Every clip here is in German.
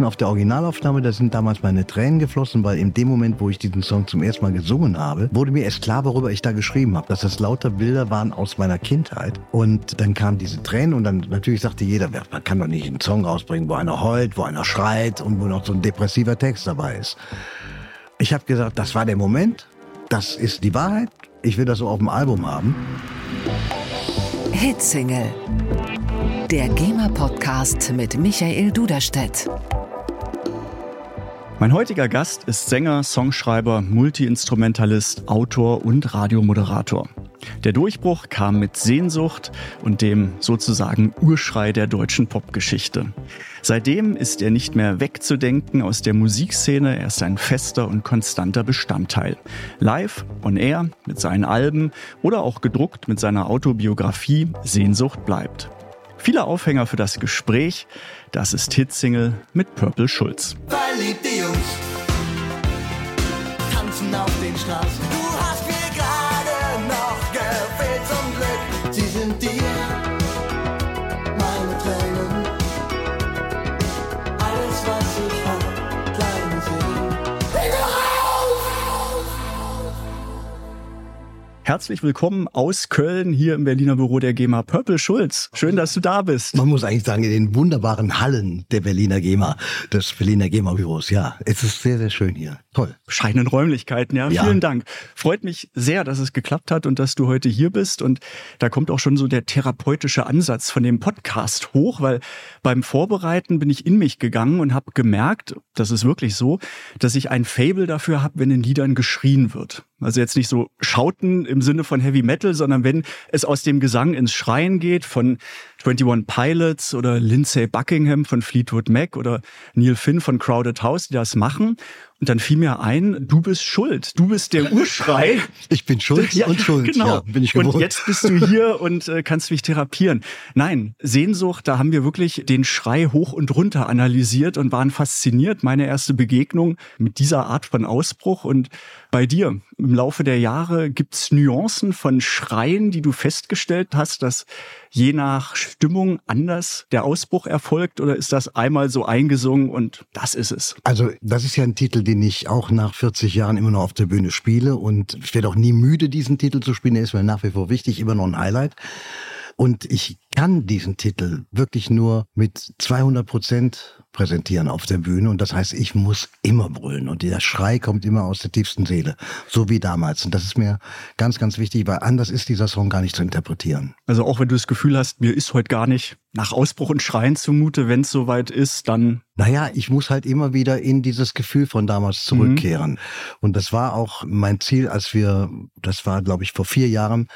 Minuten auf der Originalaufnahme, da sind damals meine Tränen geflossen, weil in dem Moment, wo ich diesen Song zum ersten Mal gesungen habe, wurde mir erst klar, worüber ich da geschrieben habe, dass das lauter Bilder waren aus meiner Kindheit. Und dann kamen diese Tränen und dann natürlich sagte jeder, man kann doch nicht einen Song rausbringen, wo einer heult, wo einer schreit und wo noch so ein depressiver Text dabei ist. Ich habe gesagt, das war der Moment, das ist die Wahrheit, ich will das so auf dem Album haben. Hitsingle. Der GEMA-Podcast mit Michael Duderstedt. Mein heutiger Gast ist Sänger, Songschreiber, Multiinstrumentalist, Autor und Radiomoderator. Der Durchbruch kam mit Sehnsucht und dem sozusagen Urschrei der deutschen Popgeschichte. Seitdem ist er nicht mehr wegzudenken aus der Musikszene, er ist ein fester und konstanter Bestandteil. Live, on air, mit seinen Alben oder auch gedruckt mit seiner Autobiografie Sehnsucht bleibt. Viele Aufhänger für das Gespräch, das ist Hitsingle mit Purple Schulz. Verliebte Straßen. Du hast mir gerade noch gefehlt zum Glück. Sie sind dir meine Tränen. Alles, was ich hab, kleine Seelen. Herzlich willkommen aus Köln hier im Berliner Büro der GEMA. Purple Schulz, schön, dass du da bist. Man muss eigentlich sagen, in den wunderbaren Hallen der Berliner GEMA, des Berliner GEMA-Büros. Ja, es ist sehr, sehr schön hier. Toll. bescheidenen Räumlichkeiten. Ja, Ja. vielen Dank. Freut mich sehr, dass es geklappt hat und dass du heute hier bist. Und da kommt auch schon so der therapeutische Ansatz von dem Podcast hoch, weil beim Vorbereiten bin ich in mich gegangen und habe gemerkt, das ist wirklich so, dass ich ein Fable dafür habe, wenn in Liedern geschrien wird. Also jetzt nicht so Schauten im Sinne von Heavy Metal, sondern wenn es aus dem Gesang ins Schreien geht von 21 Pilots oder Lindsay Buckingham von Fleetwood Mac oder Neil Finn von Crowded House, die das machen. Und dann fiel mir ein, du bist schuld. Du bist der Urschrei. Ich bin schuld Ja, und schuld. Genau. Ja, bin ich und jetzt bist du hier und äh, kannst mich therapieren. Nein, Sehnsucht, da haben wir wirklich den Schrei hoch und runter analysiert und waren fasziniert. Meine erste Begegnung mit dieser Art von Ausbruch. Und bei dir im Laufe der Jahre gibt's Nuancen von Schreien, die du festgestellt hast, dass je nach Stimmung anders der Ausbruch erfolgt? Oder ist das einmal so eingesungen und das ist es? Also, das ist ja ein Titel, den ich auch nach 40 Jahren immer noch auf der Bühne spiele. Und ich werde auch nie müde, diesen Titel zu spielen. Er ist mir nach wie vor wichtig, immer noch ein Highlight. Und ich kann diesen Titel wirklich nur mit 200 Prozent präsentieren auf der Bühne. Und das heißt, ich muss immer brüllen. Und der Schrei kommt immer aus der tiefsten Seele. So wie damals. Und das ist mir ganz, ganz wichtig, weil anders ist dieser Song gar nicht zu interpretieren. Also auch wenn du das Gefühl hast, mir ist heute gar nicht nach Ausbruch und Schreien zumute, wenn es soweit ist, dann Naja, ich muss halt immer wieder in dieses Gefühl von damals zurückkehren. Und das war auch mein Ziel, als wir, das war, glaube ich, vor vier Jahren,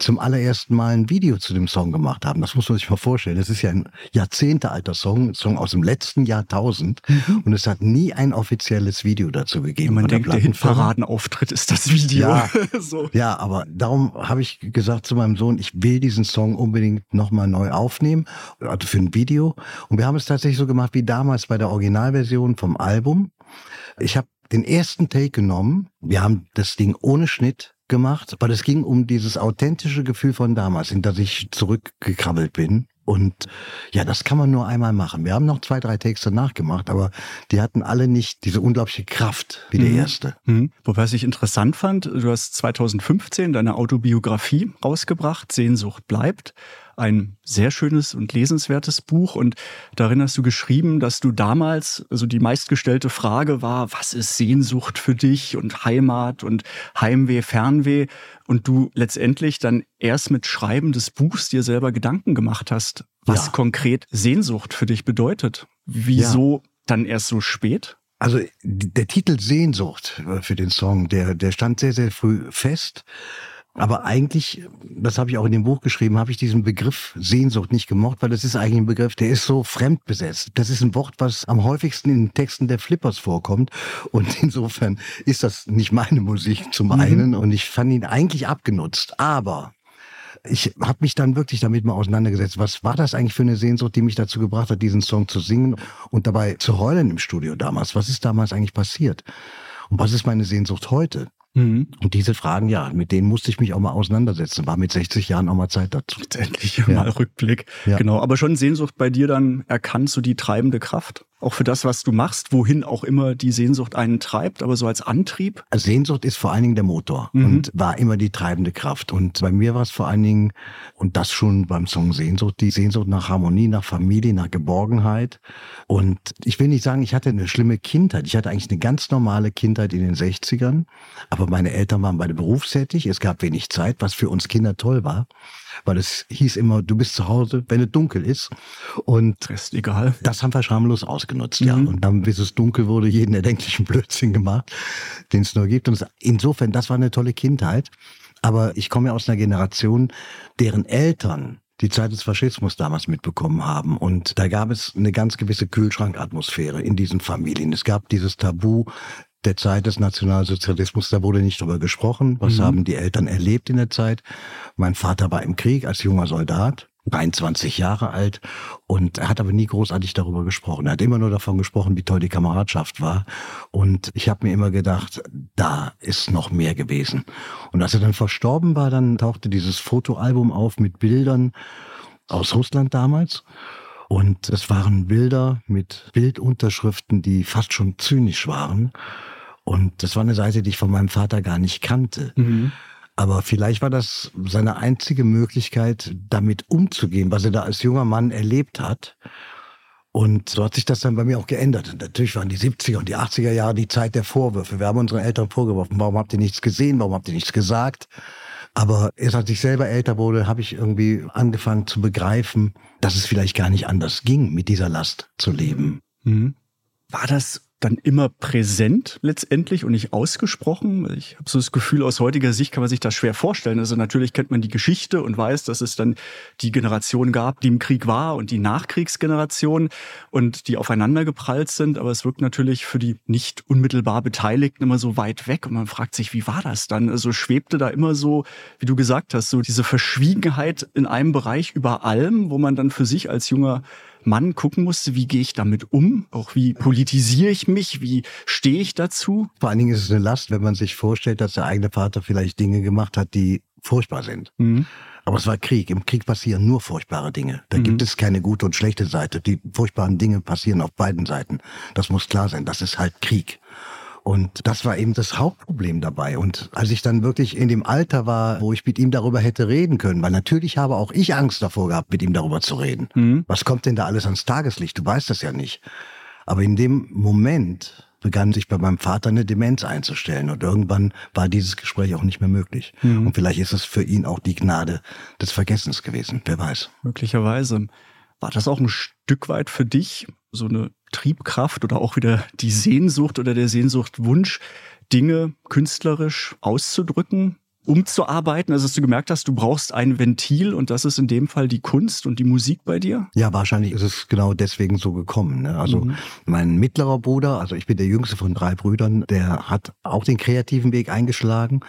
zum allerersten Mal ein Video zu dem Song gemacht haben. Das muss man sich mal vorstellen. Das ist ja ein jahrzehntealter Song, ein Song aus dem letzten Jahrtausend. Und es hat nie ein offizielles Video dazu gegeben. man von denkt, der. Hitparadenauftritt ist das Video. Ja. so. Ja, aber darum habe ich gesagt zu meinem Sohn, ich will diesen Song unbedingt nochmal neu aufnehmen, also für ein Video. Und wir haben es tatsächlich so gemacht wie damals bei der Originalversion vom Album. Ich habe den ersten Take genommen. Wir haben das Ding ohne Schnitt gemacht, weil es ging um dieses authentische Gefühl von damals, in das ich zurückgekrabbelt bin. Und ja, das kann man nur einmal machen. Wir haben noch zwei, drei Takes danach gemacht, aber die hatten alle nicht diese unglaubliche Kraft wie der Mhm. erste. Mhm. Wobei was ich interessant fand, du hast 2015 deine Autobiografie rausgebracht, Sehnsucht bleibt. Ein sehr schönes und lesenswertes Buch. Und darin hast du geschrieben, dass du damals, also die meistgestellte Frage war, was ist Sehnsucht für dich und Heimat und Heimweh, Fernweh? Und du letztendlich dann erst mit Schreiben des Buchs dir selber Gedanken gemacht hast, was Ja. konkret Sehnsucht für dich bedeutet. Wieso dann erst so spät? Also der Titel Sehnsucht äh, für den Song, der, der stand sehr, sehr früh fest. Aber eigentlich, das habe ich auch in dem Buch geschrieben, habe ich diesen Begriff Sehnsucht nicht gemocht, weil das ist eigentlich ein Begriff, der ist so fremdbesetzt. Das ist ein Wort, was am häufigsten in den Texten der Flippers vorkommt. Und insofern ist das nicht meine Musik zum einen. Und ich fand ihn eigentlich abgenutzt. Aber ich habe mich dann wirklich damit mal auseinandergesetzt. Was war das eigentlich für eine Sehnsucht, die mich dazu gebracht hat, diesen Song zu singen und dabei zu heulen im Studio damals? Was ist damals eigentlich passiert? Und was ist meine Sehnsucht heute? Mhm. Und diese Fragen, ja, mit denen musste ich mich auch mal auseinandersetzen. War mit 60 Jahren auch mal Zeit dazu. Letztendlich Ja. mal Rückblick. Ja. Genau. Aber schon Sehnsucht bei dir dann erkannt, so die treibende Kraft. Auch für das, was du machst, wohin auch immer die Sehnsucht einen treibt, aber so als Antrieb. Sehnsucht ist vor allen Dingen der Motor Mhm. und war immer die treibende Kraft. Und bei mir war es vor allen Dingen, und das schon beim Song Sehnsucht, die Sehnsucht nach Harmonie, nach Familie, nach Geborgenheit. Und ich will nicht sagen, ich hatte eine schlimme Kindheit. Ich hatte eigentlich eine ganz normale Kindheit in den 60ern. Aber meine Eltern waren beide berufstätig. Es gab wenig Zeit, was für uns Kinder toll war. Weil es hieß immer, du bist zu Hause, wenn es dunkel ist. Und Rest egal. das haben wir schamlos ausgenutzt, ja. Mhm. Und dann, bis es dunkel wurde, jeden erdenklichen Blödsinn gemacht, den es nur gibt. Und insofern, das war eine tolle Kindheit. Aber ich komme ja aus einer Generation, deren Eltern die Zeit des Faschismus damals mitbekommen haben. Und da gab es eine ganz gewisse Kühlschrankatmosphäre in diesen Familien. Es gab dieses Tabu der Zeit des Nationalsozialismus, da wurde nicht drüber gesprochen. Was Mhm. haben die Eltern erlebt in der Zeit? Mein Vater war im Krieg als junger Soldat. 23 Jahre alt und er hat aber nie großartig darüber gesprochen. Er hat immer nur davon gesprochen, wie toll die Kameradschaft war. Und ich habe mir immer gedacht, da ist noch mehr gewesen. Und als er dann verstorben war, dann tauchte dieses Fotoalbum auf mit Bildern aus Russland damals. Und es waren Bilder mit Bildunterschriften, die fast schon zynisch waren. Und das war eine Seite, die ich von meinem Vater gar nicht kannte. Mhm. Aber vielleicht war das seine einzige Möglichkeit, damit umzugehen, was er da als junger Mann erlebt hat. Und so hat sich das dann bei mir auch geändert. Und natürlich waren die 70er und die 80er Jahre die Zeit der Vorwürfe. Wir haben unseren Eltern vorgeworfen, warum habt ihr nichts gesehen, warum habt ihr nichts gesagt. Aber erst als ich selber älter wurde, habe ich irgendwie angefangen zu begreifen, dass es vielleicht gar nicht anders ging, mit dieser Last zu leben. Mhm. War das dann immer präsent letztendlich und nicht ausgesprochen? Ich habe so das Gefühl, aus heutiger Sicht kann man sich das schwer vorstellen. Also natürlich kennt man die Geschichte und weiß, dass es dann die Generation gab, die im Krieg war und die Nachkriegsgeneration und die aufeinander geprallt sind. Aber es wirkt natürlich für die nicht unmittelbar Beteiligten immer so weit weg und man fragt sich, wie war das dann? Also schwebte da immer so, wie du gesagt hast, so diese Verschwiegenheit in einem Bereich über allem, wo man dann für sich als junger Mann gucken musste, wie gehe ich damit um? Auch wie politisiere ich mich? Wie stehe ich dazu? Vor allen Dingen ist es eine Last, wenn man sich vorstellt, dass der eigene Vater vielleicht Dinge gemacht hat, die furchtbar sind. Aber es war Krieg. Im Krieg passieren nur furchtbare Dinge. Da Mhm. gibt es keine gute und schlechte Seite. Die furchtbaren Dinge passieren auf beiden Seiten. Das muss klar sein. Das ist halt Krieg. Und das war eben das Hauptproblem dabei. Und als ich dann wirklich in dem Alter war, wo ich mit ihm darüber hätte reden können, weil natürlich habe auch ich Angst davor gehabt, mit ihm darüber zu reden. Mhm. Was kommt denn da alles ans Tageslicht? Du weißt das ja nicht. Aber in dem Moment begann sich bei meinem Vater eine Demenz einzustellen und irgendwann war dieses Gespräch auch nicht mehr möglich. Und vielleicht ist es für ihn auch die Gnade des Vergessens gewesen, wer weiß. Möglicherweise. War das auch ein Stück weit für dich so eine Triebkraft oder auch wieder die Sehnsucht oder der Sehnsuchtwunsch, Dinge künstlerisch auszudrücken, umzuarbeiten? Also dass du gemerkt hast, du brauchst ein Ventil und das ist in dem Fall die Kunst und die Musik bei dir? Ja, wahrscheinlich ist es genau deswegen so gekommen. Ne? Also Mhm. mein mittlerer Bruder, also ich bin der jüngste von drei Brüdern, der hat auch den kreativen Weg eingeschlagen,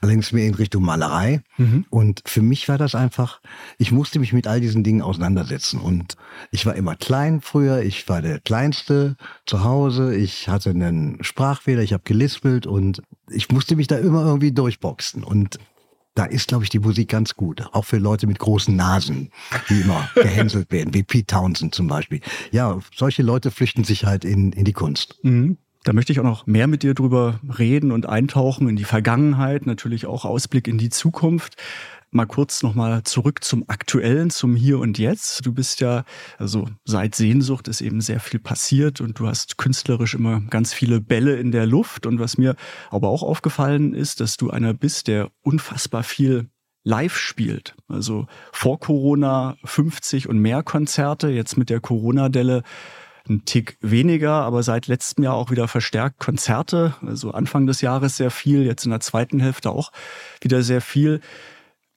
allerdings mehr in Richtung Malerei. Mhm. Und für mich war das einfach, ich musste mich mit all diesen Dingen auseinandersetzen. Und ich war immer klein früher, ich war der Kleinste zu Hause, ich hatte einen Sprachfehler, ich habe gelispelt und ich musste mich da immer irgendwie durchboxen. Und da ist, glaube ich, die Musik ganz gut. Auch für Leute mit großen Nasen, die immer gehänselt werden, wie Pete Townsend zum Beispiel. Ja, solche Leute flüchten sich halt in, in die Kunst. Mhm. Da möchte ich auch noch mehr mit dir drüber reden und eintauchen in die Vergangenheit, natürlich auch Ausblick in die Zukunft. Mal kurz nochmal zurück zum Aktuellen, zum Hier und Jetzt. Du bist ja, also seit Sehnsucht ist eben sehr viel passiert und du hast künstlerisch immer ganz viele Bälle in der Luft. Und was mir aber auch aufgefallen ist, dass du einer bist, der unfassbar viel live spielt. Also vor Corona 50 und mehr Konzerte, jetzt mit der Corona-Delle ein Tick weniger, aber seit letztem Jahr auch wieder verstärkt Konzerte. Also Anfang des Jahres sehr viel, jetzt in der zweiten Hälfte auch wieder sehr viel.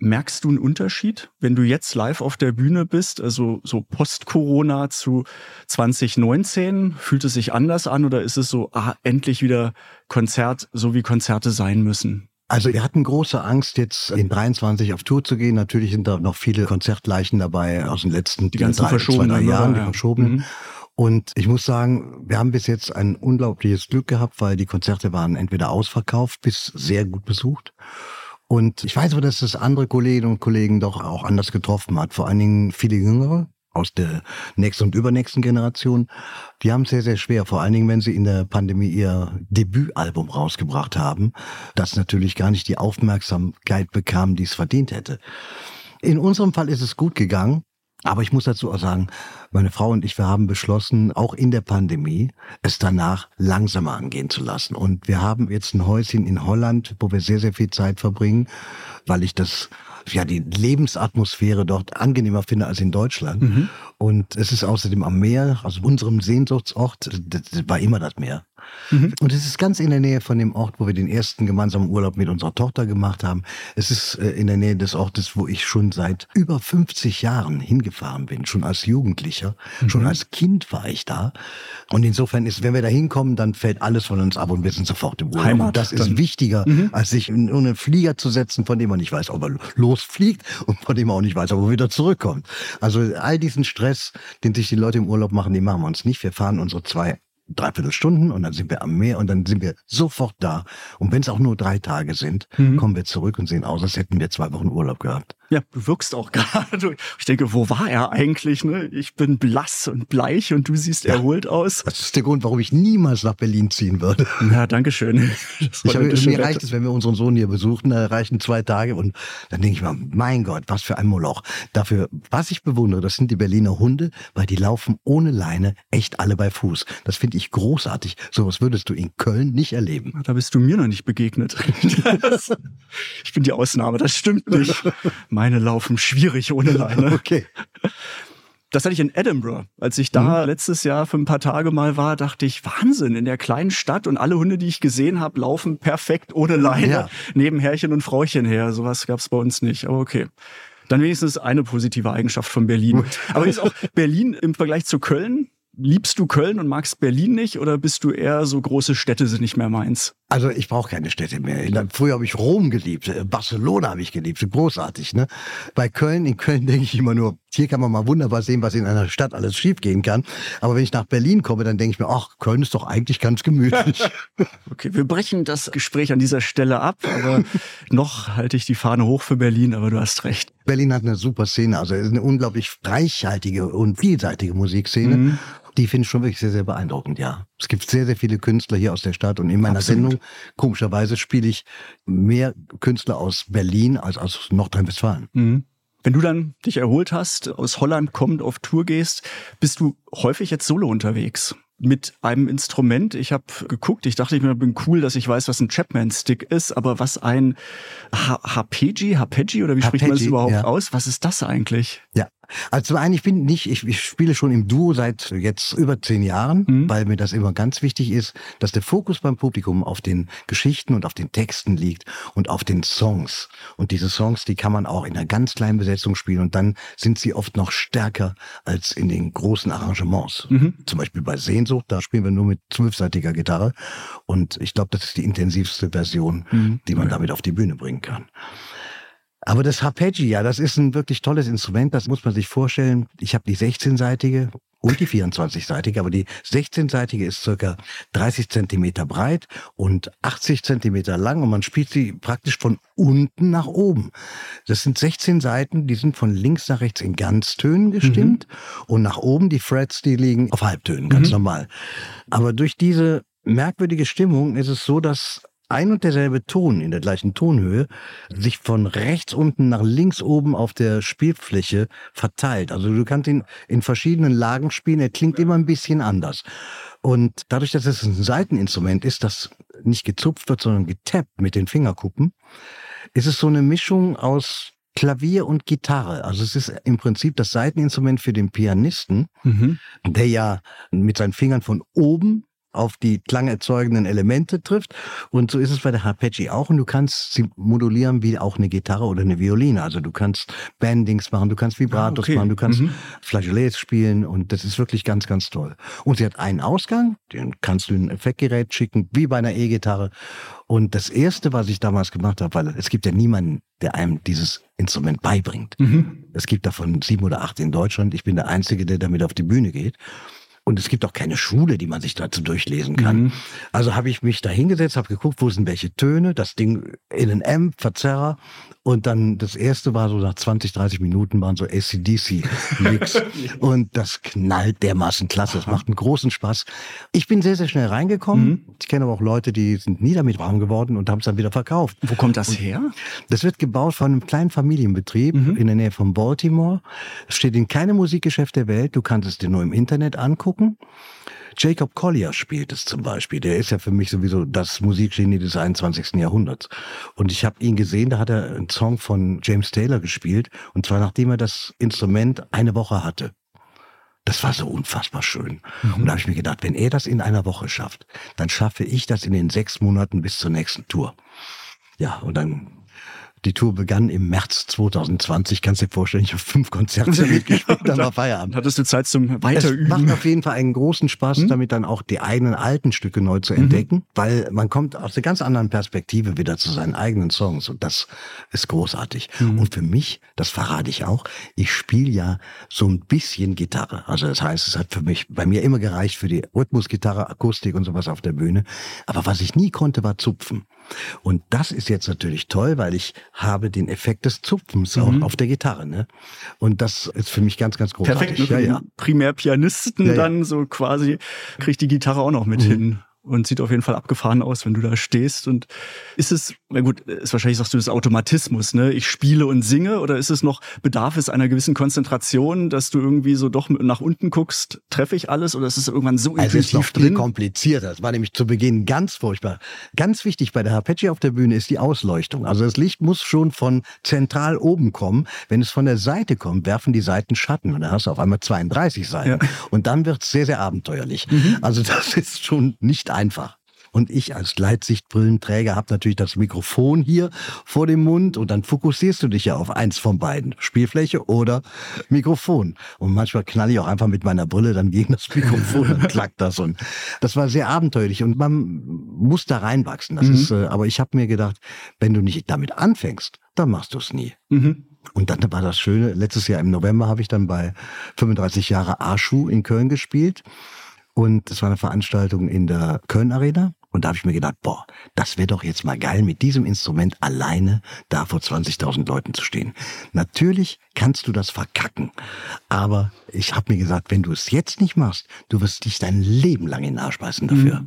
Merkst du einen Unterschied, wenn du jetzt live auf der Bühne bist, also so Post-Corona zu 2019? Fühlt es sich anders an oder ist es so, ah, endlich wieder Konzert, so wie Konzerte sein müssen? Also wir hatten große Angst, jetzt in 23 auf Tour zu gehen. Natürlich sind da noch viele Konzertleichen dabei aus den letzten Die ganzen drei, verschobenen, zwei, drei oder? Jahren, die Ja. verschobenen. Mhm. Und ich muss sagen, wir haben bis jetzt ein unglaubliches Glück gehabt, weil die Konzerte waren entweder ausverkauft bis sehr gut besucht. Und ich weiß aber, dass das andere Kolleginnen und Kollegen doch auch anders getroffen hat. Vor allen Dingen viele Jüngere aus der nächsten und übernächsten Generation. Die haben es sehr, sehr schwer. Vor allen Dingen, wenn sie in der Pandemie ihr Debütalbum rausgebracht haben, das natürlich gar nicht die Aufmerksamkeit bekam, die es verdient hätte. In unserem Fall ist es gut gegangen. Aber ich muss dazu auch sagen, meine Frau und ich, wir haben beschlossen, auch in der Pandemie, es danach langsamer angehen zu lassen. Und wir haben jetzt ein Häuschen in Holland, wo wir sehr, sehr viel Zeit verbringen, weil ich das ja die Lebensatmosphäre dort angenehmer finde als in Deutschland. Mhm. Und es ist außerdem am Meer, also unserem Sehnsuchtsort, das war immer das Meer. Mhm. Und es ist ganz in der Nähe von dem Ort, wo wir den ersten gemeinsamen Urlaub mit unserer Tochter gemacht haben. Es ist äh, in der Nähe des Ortes, wo ich schon seit über 50 Jahren hingefahren bin, schon als Jugendlicher, mhm. schon als Kind war ich da. Und insofern ist, wenn wir da hinkommen, dann fällt alles von uns ab und wir sind sofort im Urlaub. Heimat, und das ist dann. wichtiger, mhm. als sich in einen Flieger zu setzen, von dem man nicht weiß, ob er losfliegt und von dem man auch nicht weiß, ob er wieder zurückkommt. Also all diesen Stress, den sich die Leute im Urlaub machen, den machen wir uns nicht. Wir fahren unsere zwei dreiviertel Stunden und dann sind wir am Meer und dann sind wir sofort da. Und wenn es auch nur drei Tage sind, mhm. kommen wir zurück und sehen aus, als hätten wir zwei Wochen Urlaub gehabt. Ja, du wirkst auch gerade. Ich denke, wo war er eigentlich? Ne? Ich bin blass und bleich und du siehst ja, erholt aus. Das ist der Grund, warum ich niemals nach Berlin ziehen würde. Ja, danke schön. Ich habe, mir reicht es, wenn wir unseren Sohn hier besuchen, da reichen zwei Tage und dann denke ich mir, mein Gott, was für ein Moloch. Dafür, was ich bewundere, das sind die Berliner Hunde, weil die laufen ohne Leine echt alle bei Fuß. Das finde ich großartig. Sowas würdest du in Köln nicht erleben. Da bist du mir noch nicht begegnet. ich bin die Ausnahme, das stimmt nicht. Meine laufen schwierig ohne Leine. Okay. Das hatte ich in Edinburgh. Als ich da mhm. letztes Jahr für ein paar Tage mal war, dachte ich, Wahnsinn, in der kleinen Stadt und alle Hunde, die ich gesehen habe, laufen perfekt ohne Leine ja. neben Herrchen und Frauchen her. Sowas gab es bei uns nicht. Aber okay. Dann wenigstens eine positive Eigenschaft von Berlin. Gut. Aber ist auch Berlin im Vergleich zu Köln liebst du Köln und magst Berlin nicht oder bist du eher so große Städte sind nicht mehr meins? Also ich brauche keine Städte mehr. Früher habe ich Rom geliebt, äh, Barcelona habe ich geliebt, großartig. Ne? Bei Köln, in Köln denke ich immer nur, hier kann man mal wunderbar sehen, was in einer Stadt alles schiefgehen kann. Aber wenn ich nach Berlin komme, dann denke ich mir, ach, Köln ist doch eigentlich ganz gemütlich. okay, wir brechen das Gespräch an dieser Stelle ab, aber noch halte ich die Fahne hoch für Berlin, aber du hast recht. Berlin hat eine super Szene, also es ist eine unglaublich reichhaltige und vielseitige Musikszene. Mhm. Die finde ich schon wirklich sehr, sehr beeindruckend, ja. Es gibt sehr, sehr viele Künstler hier aus der Stadt und in meiner Absolut. Sendung, komischerweise, spiele ich mehr Künstler aus Berlin als aus Nordrhein-Westfalen. Mhm. Wenn du dann dich erholt hast, aus Holland kommend auf Tour gehst, bist du häufig jetzt solo unterwegs mit einem Instrument. Ich habe geguckt, ich dachte, ich bin cool, dass ich weiß, was ein Chapman-Stick ist, aber was ein Harpeggi, Harpeggi oder wie spricht man das überhaupt ja. aus? Was ist das eigentlich? Ja, also zum einen, ich bin nicht, ich, ich spiele schon im Duo seit jetzt über zehn Jahren, mhm. weil mir das immer ganz wichtig ist, dass der Fokus beim Publikum auf den Geschichten und auf den Texten liegt und auf den Songs. Und diese Songs, die kann man auch in einer ganz kleinen Besetzung spielen und dann sind sie oft noch stärker als in den großen Arrangements. Mhm. Zum Beispiel bei Sehnsucht, da spielen wir nur mit zwölfseitiger Gitarre und ich glaube, das ist die intensivste Version, mhm. die man damit auf die Bühne bringen kann. Aber das Harpeggi, ja, das ist ein wirklich tolles Instrument, das muss man sich vorstellen. Ich habe die 16-seitige und die 24-seitige, aber die 16-seitige ist circa 30 Zentimeter breit und 80 Zentimeter lang und man spielt sie praktisch von unten nach oben. Das sind 16 Seiten, die sind von links nach rechts in Ganztönen gestimmt mhm. und nach oben die Frets, die liegen auf Halbtönen, ganz mhm. normal. Aber durch diese merkwürdige Stimmung ist es so, dass ein und derselbe Ton in der gleichen Tonhöhe sich von rechts unten nach links oben auf der Spielfläche verteilt. Also du kannst ihn in verschiedenen Lagen spielen, er klingt immer ein bisschen anders. Und dadurch, dass es ein Seiteninstrument ist, das nicht gezupft wird, sondern getappt mit den Fingerkuppen, ist es so eine Mischung aus Klavier und Gitarre. Also es ist im Prinzip das Seiteninstrument für den Pianisten, mhm. der ja mit seinen Fingern von oben auf die klangerzeugenden Elemente trifft. Und so ist es bei der Harpeggi auch. Und du kannst sie modulieren wie auch eine Gitarre oder eine Violine. Also du kannst Bandings machen, du kannst Vibratos ah, okay. machen, du kannst mhm. Flageolets spielen. Und das ist wirklich ganz, ganz toll. Und sie hat einen Ausgang, den kannst du in ein Effektgerät schicken, wie bei einer E-Gitarre. Und das Erste, was ich damals gemacht habe, weil es gibt ja niemanden, der einem dieses Instrument beibringt. Mhm. Es gibt davon sieben oder acht in Deutschland. Ich bin der Einzige, der damit auf die Bühne geht. Und es gibt auch keine Schule, die man sich dazu durchlesen kann. Mhm. Also habe ich mich da hingesetzt, habe geguckt, wo sind welche Töne, das Ding in einen Amp, Verzerrer. Und dann das erste war so nach 20, 30 Minuten waren so ACDC-Mix. und das knallt dermaßen klasse. Es macht einen großen Spaß. Ich bin sehr, sehr schnell reingekommen. Mhm. Ich kenne aber auch Leute, die sind nie damit warm geworden und haben es dann wieder verkauft. Wo kommt das her? Das wird gebaut von einem kleinen Familienbetrieb in der Nähe von Baltimore. Es steht in keinem Musikgeschäft der Welt. Du kannst es dir nur im Internet angucken. Jacob Collier spielt es zum Beispiel. Der ist ja für mich sowieso das Musikgenie des 21. Jahrhunderts. Und ich habe ihn gesehen, da hat er einen Song von James Taylor gespielt. Und zwar nachdem er das Instrument eine Woche hatte. Das war so unfassbar schön. Und da habe ich mir gedacht, wenn er das in einer Woche schafft, dann schaffe ich das in den sechs Monaten bis zur nächsten Tour. Ja, und dann die Tour begann im März 2020. Kannst dir vorstellen, ich habe fünf Konzerte mitgespielt, dann war Feierabend. Hattest du Zeit zum Es Weiterüben? macht auf jeden Fall einen großen Spaß, damit dann auch die eigenen alten Stücke neu zu entdecken, weil man kommt aus einer ganz anderen Perspektive wieder zu seinen eigenen Songs und das ist großartig. Und für mich, das verrate ich auch, ich spiele ja so ein bisschen Gitarre. Also das heißt, es hat für mich bei mir immer gereicht für die Rhythmusgitarre, Akustik und sowas auf der Bühne. Aber was ich nie konnte, war zupfen. Und das ist jetzt natürlich toll, weil ich habe den Effekt des Zupfens auch auf der Gitarre. Ne? Und das ist für mich ganz, ganz großartig. Perfekt, ne? ja, ja. den Primärpianisten Ja, ja. dann so quasi kriegt die Gitarre auch noch mit hin. Und sieht auf jeden Fall abgefahren aus, wenn du da stehst. Und ist es, na gut, ist wahrscheinlich sagst du das Automatismus, ne? Ich spiele und singe, oder ist es noch, bedarf es einer gewissen Konzentration, dass du irgendwie so doch nach unten guckst, treffe ich alles, oder ist es irgendwann so Also es ist noch viel drin? komplizierter. Das war nämlich zu Beginn ganz furchtbar. Ganz wichtig bei der Harpeggi auf der Bühne ist die Ausleuchtung. Also das Licht muss schon von zentral oben kommen. Wenn es von der Seite kommt, werfen die Seiten Schatten und dann hast du auf einmal 32 Seiten. Ja. Mhm. Und dann wird es sehr, sehr abenteuerlich. Also das ist schon nicht einfach. Und ich als Leitsichtbrillenträger habe natürlich das Mikrofon hier vor dem Mund und dann fokussierst du dich ja auf eins von beiden, Spielfläche oder Mikrofon. Und manchmal knall ich auch einfach mit meiner Brille dann gegen das Mikrofon und klackt das. Und das war sehr abenteuerlich und man muss da reinwachsen. Das ist, äh, aber ich habe mir gedacht, wenn du nicht damit anfängst, dann machst du es nie. Mhm. Und dann war das Schöne, letztes Jahr im November habe ich dann bei 35 Jahre Arschu in Köln gespielt. Und es war eine Veranstaltung in der Köln Arena. Und da habe ich mir gedacht, boah, das wäre doch jetzt mal geil, mit diesem Instrument alleine da vor 20.000 Leuten zu stehen. Natürlich kannst du das verkacken. Aber ich habe mir gesagt, wenn du es jetzt nicht machst, du wirst dich dein Leben lang in den Arsch beißen dafür.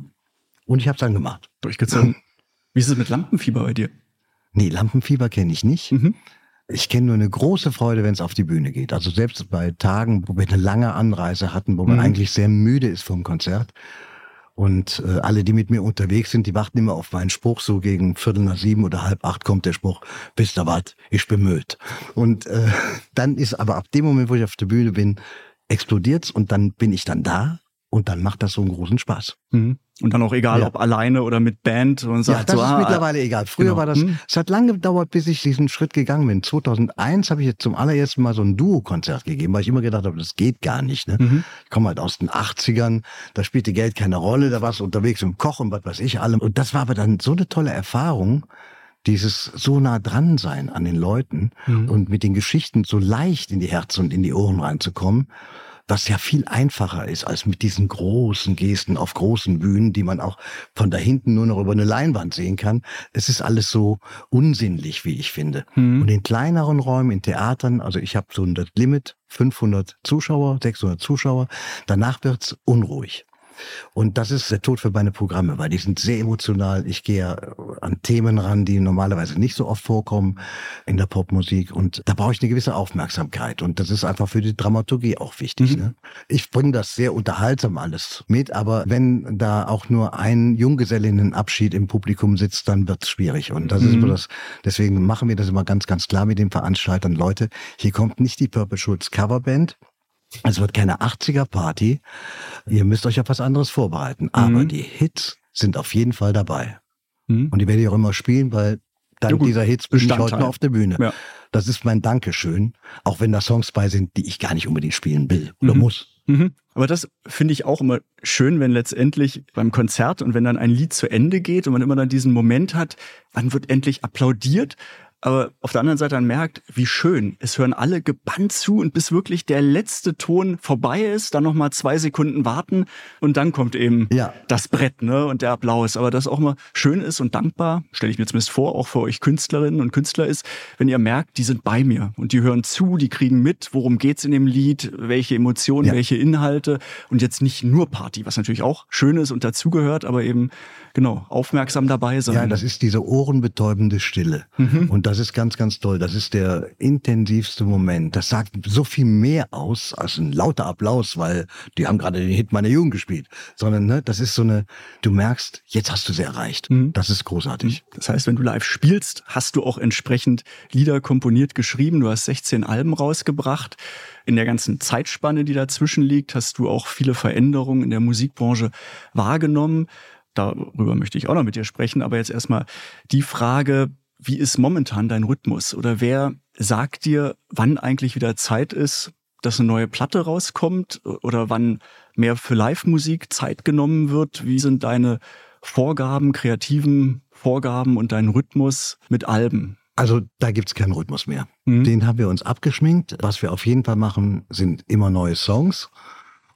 Und ich habe es dann gemacht. Durchgezogen. Wie ist es mit Lampenfieber bei dir? Nee, Lampenfieber kenne ich nicht. Mhm. Ich kenne nur eine große Freude, wenn es auf die Bühne geht. Also selbst bei Tagen, wo wir eine lange Anreise hatten, wo man Mhm. eigentlich sehr müde ist vom Konzert. Und äh, alle, die mit mir unterwegs sind, die warten immer auf meinen Spruch. So gegen Viertel nach sieben oder halb acht kommt der Spruch, wisst ihr was, ich bin müde. Und äh, dann ist aber ab dem Moment, wo ich auf der Bühne bin, explodiert's und dann bin ich dann da und dann macht das so einen großen Spaß. Mhm. Und dann auch egal, Ja. ob alleine oder mit Band und sagt ja, das so, ist ah, mittlerweile egal. Früher genau. war das, Hm. es hat lange gedauert, bis ich diesen Schritt gegangen bin. 2001 habe ich jetzt zum allerersten Mal so ein Duo-Konzert gegeben, weil ich immer gedacht habe, das geht gar nicht. Ne? Mhm. Ich komme halt aus den 80ern, da spielte Geld keine Rolle, da warst du unterwegs im Koch und was weiß ich allem. Und das war aber dann so eine tolle Erfahrung, dieses so nah dran sein an den Leuten Mhm. und mit den Geschichten so leicht in die Herzen und in die Ohren reinzukommen was ja viel einfacher ist als mit diesen großen Gesten auf großen Bühnen, die man auch von da hinten nur noch über eine Leinwand sehen kann. Es ist alles so unsinnlich, wie ich finde. Mhm. Und in kleineren Räumen, in Theatern, also ich habe so ein Limit, 500 Zuschauer, 600 Zuschauer, danach wird's unruhig. Und das ist der Tod für meine Programme, weil die sind sehr emotional. Ich gehe an Themen ran, die normalerweise nicht so oft vorkommen in der Popmusik. Und da brauche ich eine gewisse Aufmerksamkeit. Und das ist einfach für die Dramaturgie auch wichtig. Mhm. Ne? Ich bringe das sehr unterhaltsam alles mit, aber wenn da auch nur ein Junggesellinnenabschied im Publikum sitzt, dann wird's schwierig. Und das ist Mhm. so das, deswegen machen wir das immer ganz, ganz klar mit den Veranstaltern. Leute, hier kommt nicht die Purple Schulz Coverband. Es wird keine 80er-Party. Ihr müsst euch auf was anderes vorbereiten. Aber Mhm. die Hits sind auf jeden Fall dabei. Mhm. Und die werde ich auch immer spielen, weil dank Ja dieser Hits bin ich heute noch auf der Bühne. Ja. Das ist mein Dankeschön. Auch wenn da Songs bei sind, die ich gar nicht unbedingt spielen will oder Mhm. muss. Mhm. Aber das finde ich auch immer schön, wenn letztendlich beim Konzert und wenn dann ein Lied zu Ende geht und man immer dann diesen Moment hat, wann wird endlich applaudiert. Aber auf der anderen Seite dann merkt, wie schön. Es hören alle gebannt zu und bis wirklich der letzte Ton vorbei ist, dann nochmal zwei Sekunden warten und dann kommt eben Ja. das Brett ne, und der Applaus. Aber das auch mal schön ist und dankbar, stelle ich mir zumindest vor, auch für euch Künstlerinnen und Künstler ist, wenn ihr merkt, die sind bei mir und die hören zu, die kriegen mit, worum geht's in dem Lied, welche Emotionen, Ja. welche Inhalte und jetzt nicht nur Party, was natürlich auch schön ist und dazugehört, aber eben genau aufmerksam dabei sein. Ja, das ist diese ohrenbetäubende Stille. Und das ist ganz, ganz toll. Das ist der intensivste Moment. Das sagt so viel mehr aus als ein lauter Applaus, weil die haben gerade den Hit meiner Jugend gespielt. Sondern, ne, das ist so eine, du merkst, jetzt hast du sie erreicht. Das ist großartig. Das heißt, wenn du live spielst, hast du auch entsprechend Lieder komponiert, geschrieben. Du hast 16 Alben rausgebracht. In der ganzen Zeitspanne, die dazwischen liegt, hast du auch viele Veränderungen in der Musikbranche wahrgenommen. Darüber möchte ich auch noch mit dir sprechen. Aber jetzt erstmal die Frage, wie ist momentan dein Rhythmus? Oder wer sagt dir, wann eigentlich wieder Zeit ist, dass eine neue Platte rauskommt? Oder wann mehr für Live-Musik Zeit genommen wird? Wie sind deine Vorgaben, kreativen Vorgaben und dein Rhythmus mit Alben? Also da gibt's keinen Rhythmus mehr. Mhm. Den haben wir uns abgeschminkt. Was wir auf jeden Fall machen, sind immer neue Songs.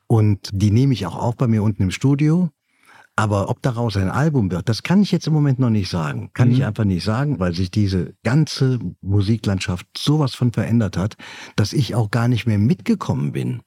Und die nehme ich auch auf bei mir unten im Studio. Aber ob daraus ein Album wird, das kann ich jetzt im Moment noch nicht sagen. Kann Mhm. ich einfach nicht sagen, weil sich diese ganze Musiklandschaft sowas von verändert hat, dass ich auch gar nicht mehr mitgekommen bin.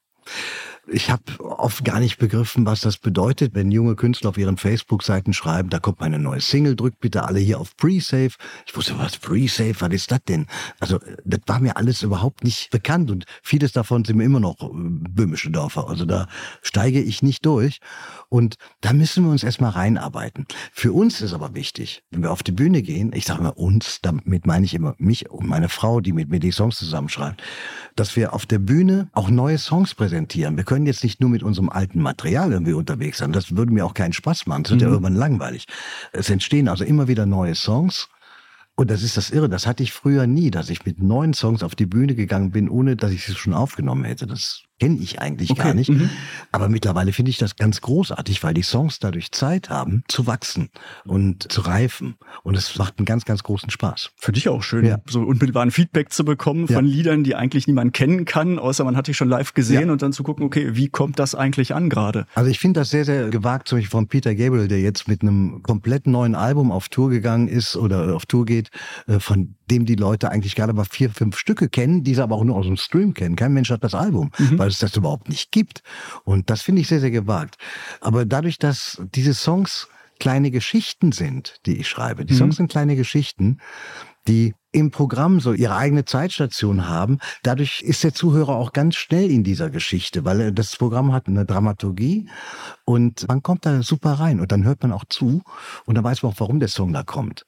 Ich habe oft gar nicht begriffen, was das bedeutet, wenn junge Künstler auf ihren Facebook-Seiten schreiben, da kommt meine neue Single, drückt bitte alle hier auf Pre-Save. Ich wusste, was Pre-Save, was ist das denn? Also das war mir alles überhaupt nicht bekannt und vieles davon sind mir immer noch äh, böhmische Dörfer. Also da steige ich nicht durch und da müssen wir uns erstmal reinarbeiten. Für uns ist aber wichtig, wenn wir auf die Bühne gehen, ich sage mal uns, damit meine ich immer mich und meine Frau, die mit mir die Songs zusammenschreibt, dass wir auf der Bühne auch neue Songs präsentieren. Wir können jetzt nicht nur mit unserem alten Material irgendwie unterwegs sein. Das würde mir auch keinen Spaß machen. Das wird ja irgendwann langweilig. Es entstehen also immer wieder neue Songs. Und das ist das Irre. Das hatte ich früher nie, dass ich mit neuen Songs auf die Bühne gegangen bin, ohne dass ich sie schon aufgenommen hätte. Das kenne ich eigentlich Okay, gar nicht. mhm. Aber mittlerweile finde ich das ganz großartig, weil die Songs dadurch Zeit haben, zu wachsen und zu reifen. Und es macht einen ganz, ganz großen Spaß. Für dich auch schön, Ja. so unmittelbaren Feedback zu bekommen von Ja. Liedern, die eigentlich niemand kennen kann, außer man hat dich schon live gesehen Ja. und dann zu gucken, okay, wie kommt das eigentlich an gerade? Also ich finde das sehr, sehr gewagt, zum Beispiel von Peter Gabriel, der jetzt mit einem komplett neuen Album auf Tour gegangen ist oder auf Tour geht, äh, von dem die Leute eigentlich gerade mal vier, fünf Stücke kennen, die sie aber auch nur aus dem Stream kennen. Kein Mensch hat das Album, weil es das überhaupt nicht gibt. Und das finde ich sehr, sehr gewagt. Aber dadurch, dass diese Songs kleine Geschichten sind, die ich schreibe, die Songs sind kleine Geschichten, die im Programm so ihre eigene Zeitstation haben. Dadurch ist der Zuhörer auch ganz schnell in dieser Geschichte, weil das Programm hat eine Dramaturgie und man kommt da super rein und dann hört man auch zu und dann weiß man auch, warum der Song da kommt.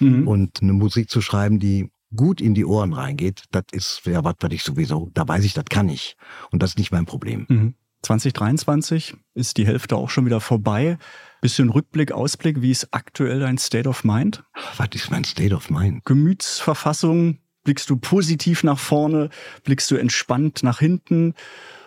Mhm. Und eine Musik zu schreiben, die gut in die Ohren reingeht, das ist ja was, was ich sowieso, da weiß ich, das kann ich. Und das ist nicht mein Problem. Mhm. 2023 ist die Hälfte auch schon wieder vorbei. Bisschen Rückblick, Ausblick, wie ist aktuell dein State of Mind? Was ist mein State of Mind? Gemütsverfassung? Blickst du positiv nach vorne? Blickst du entspannt nach hinten?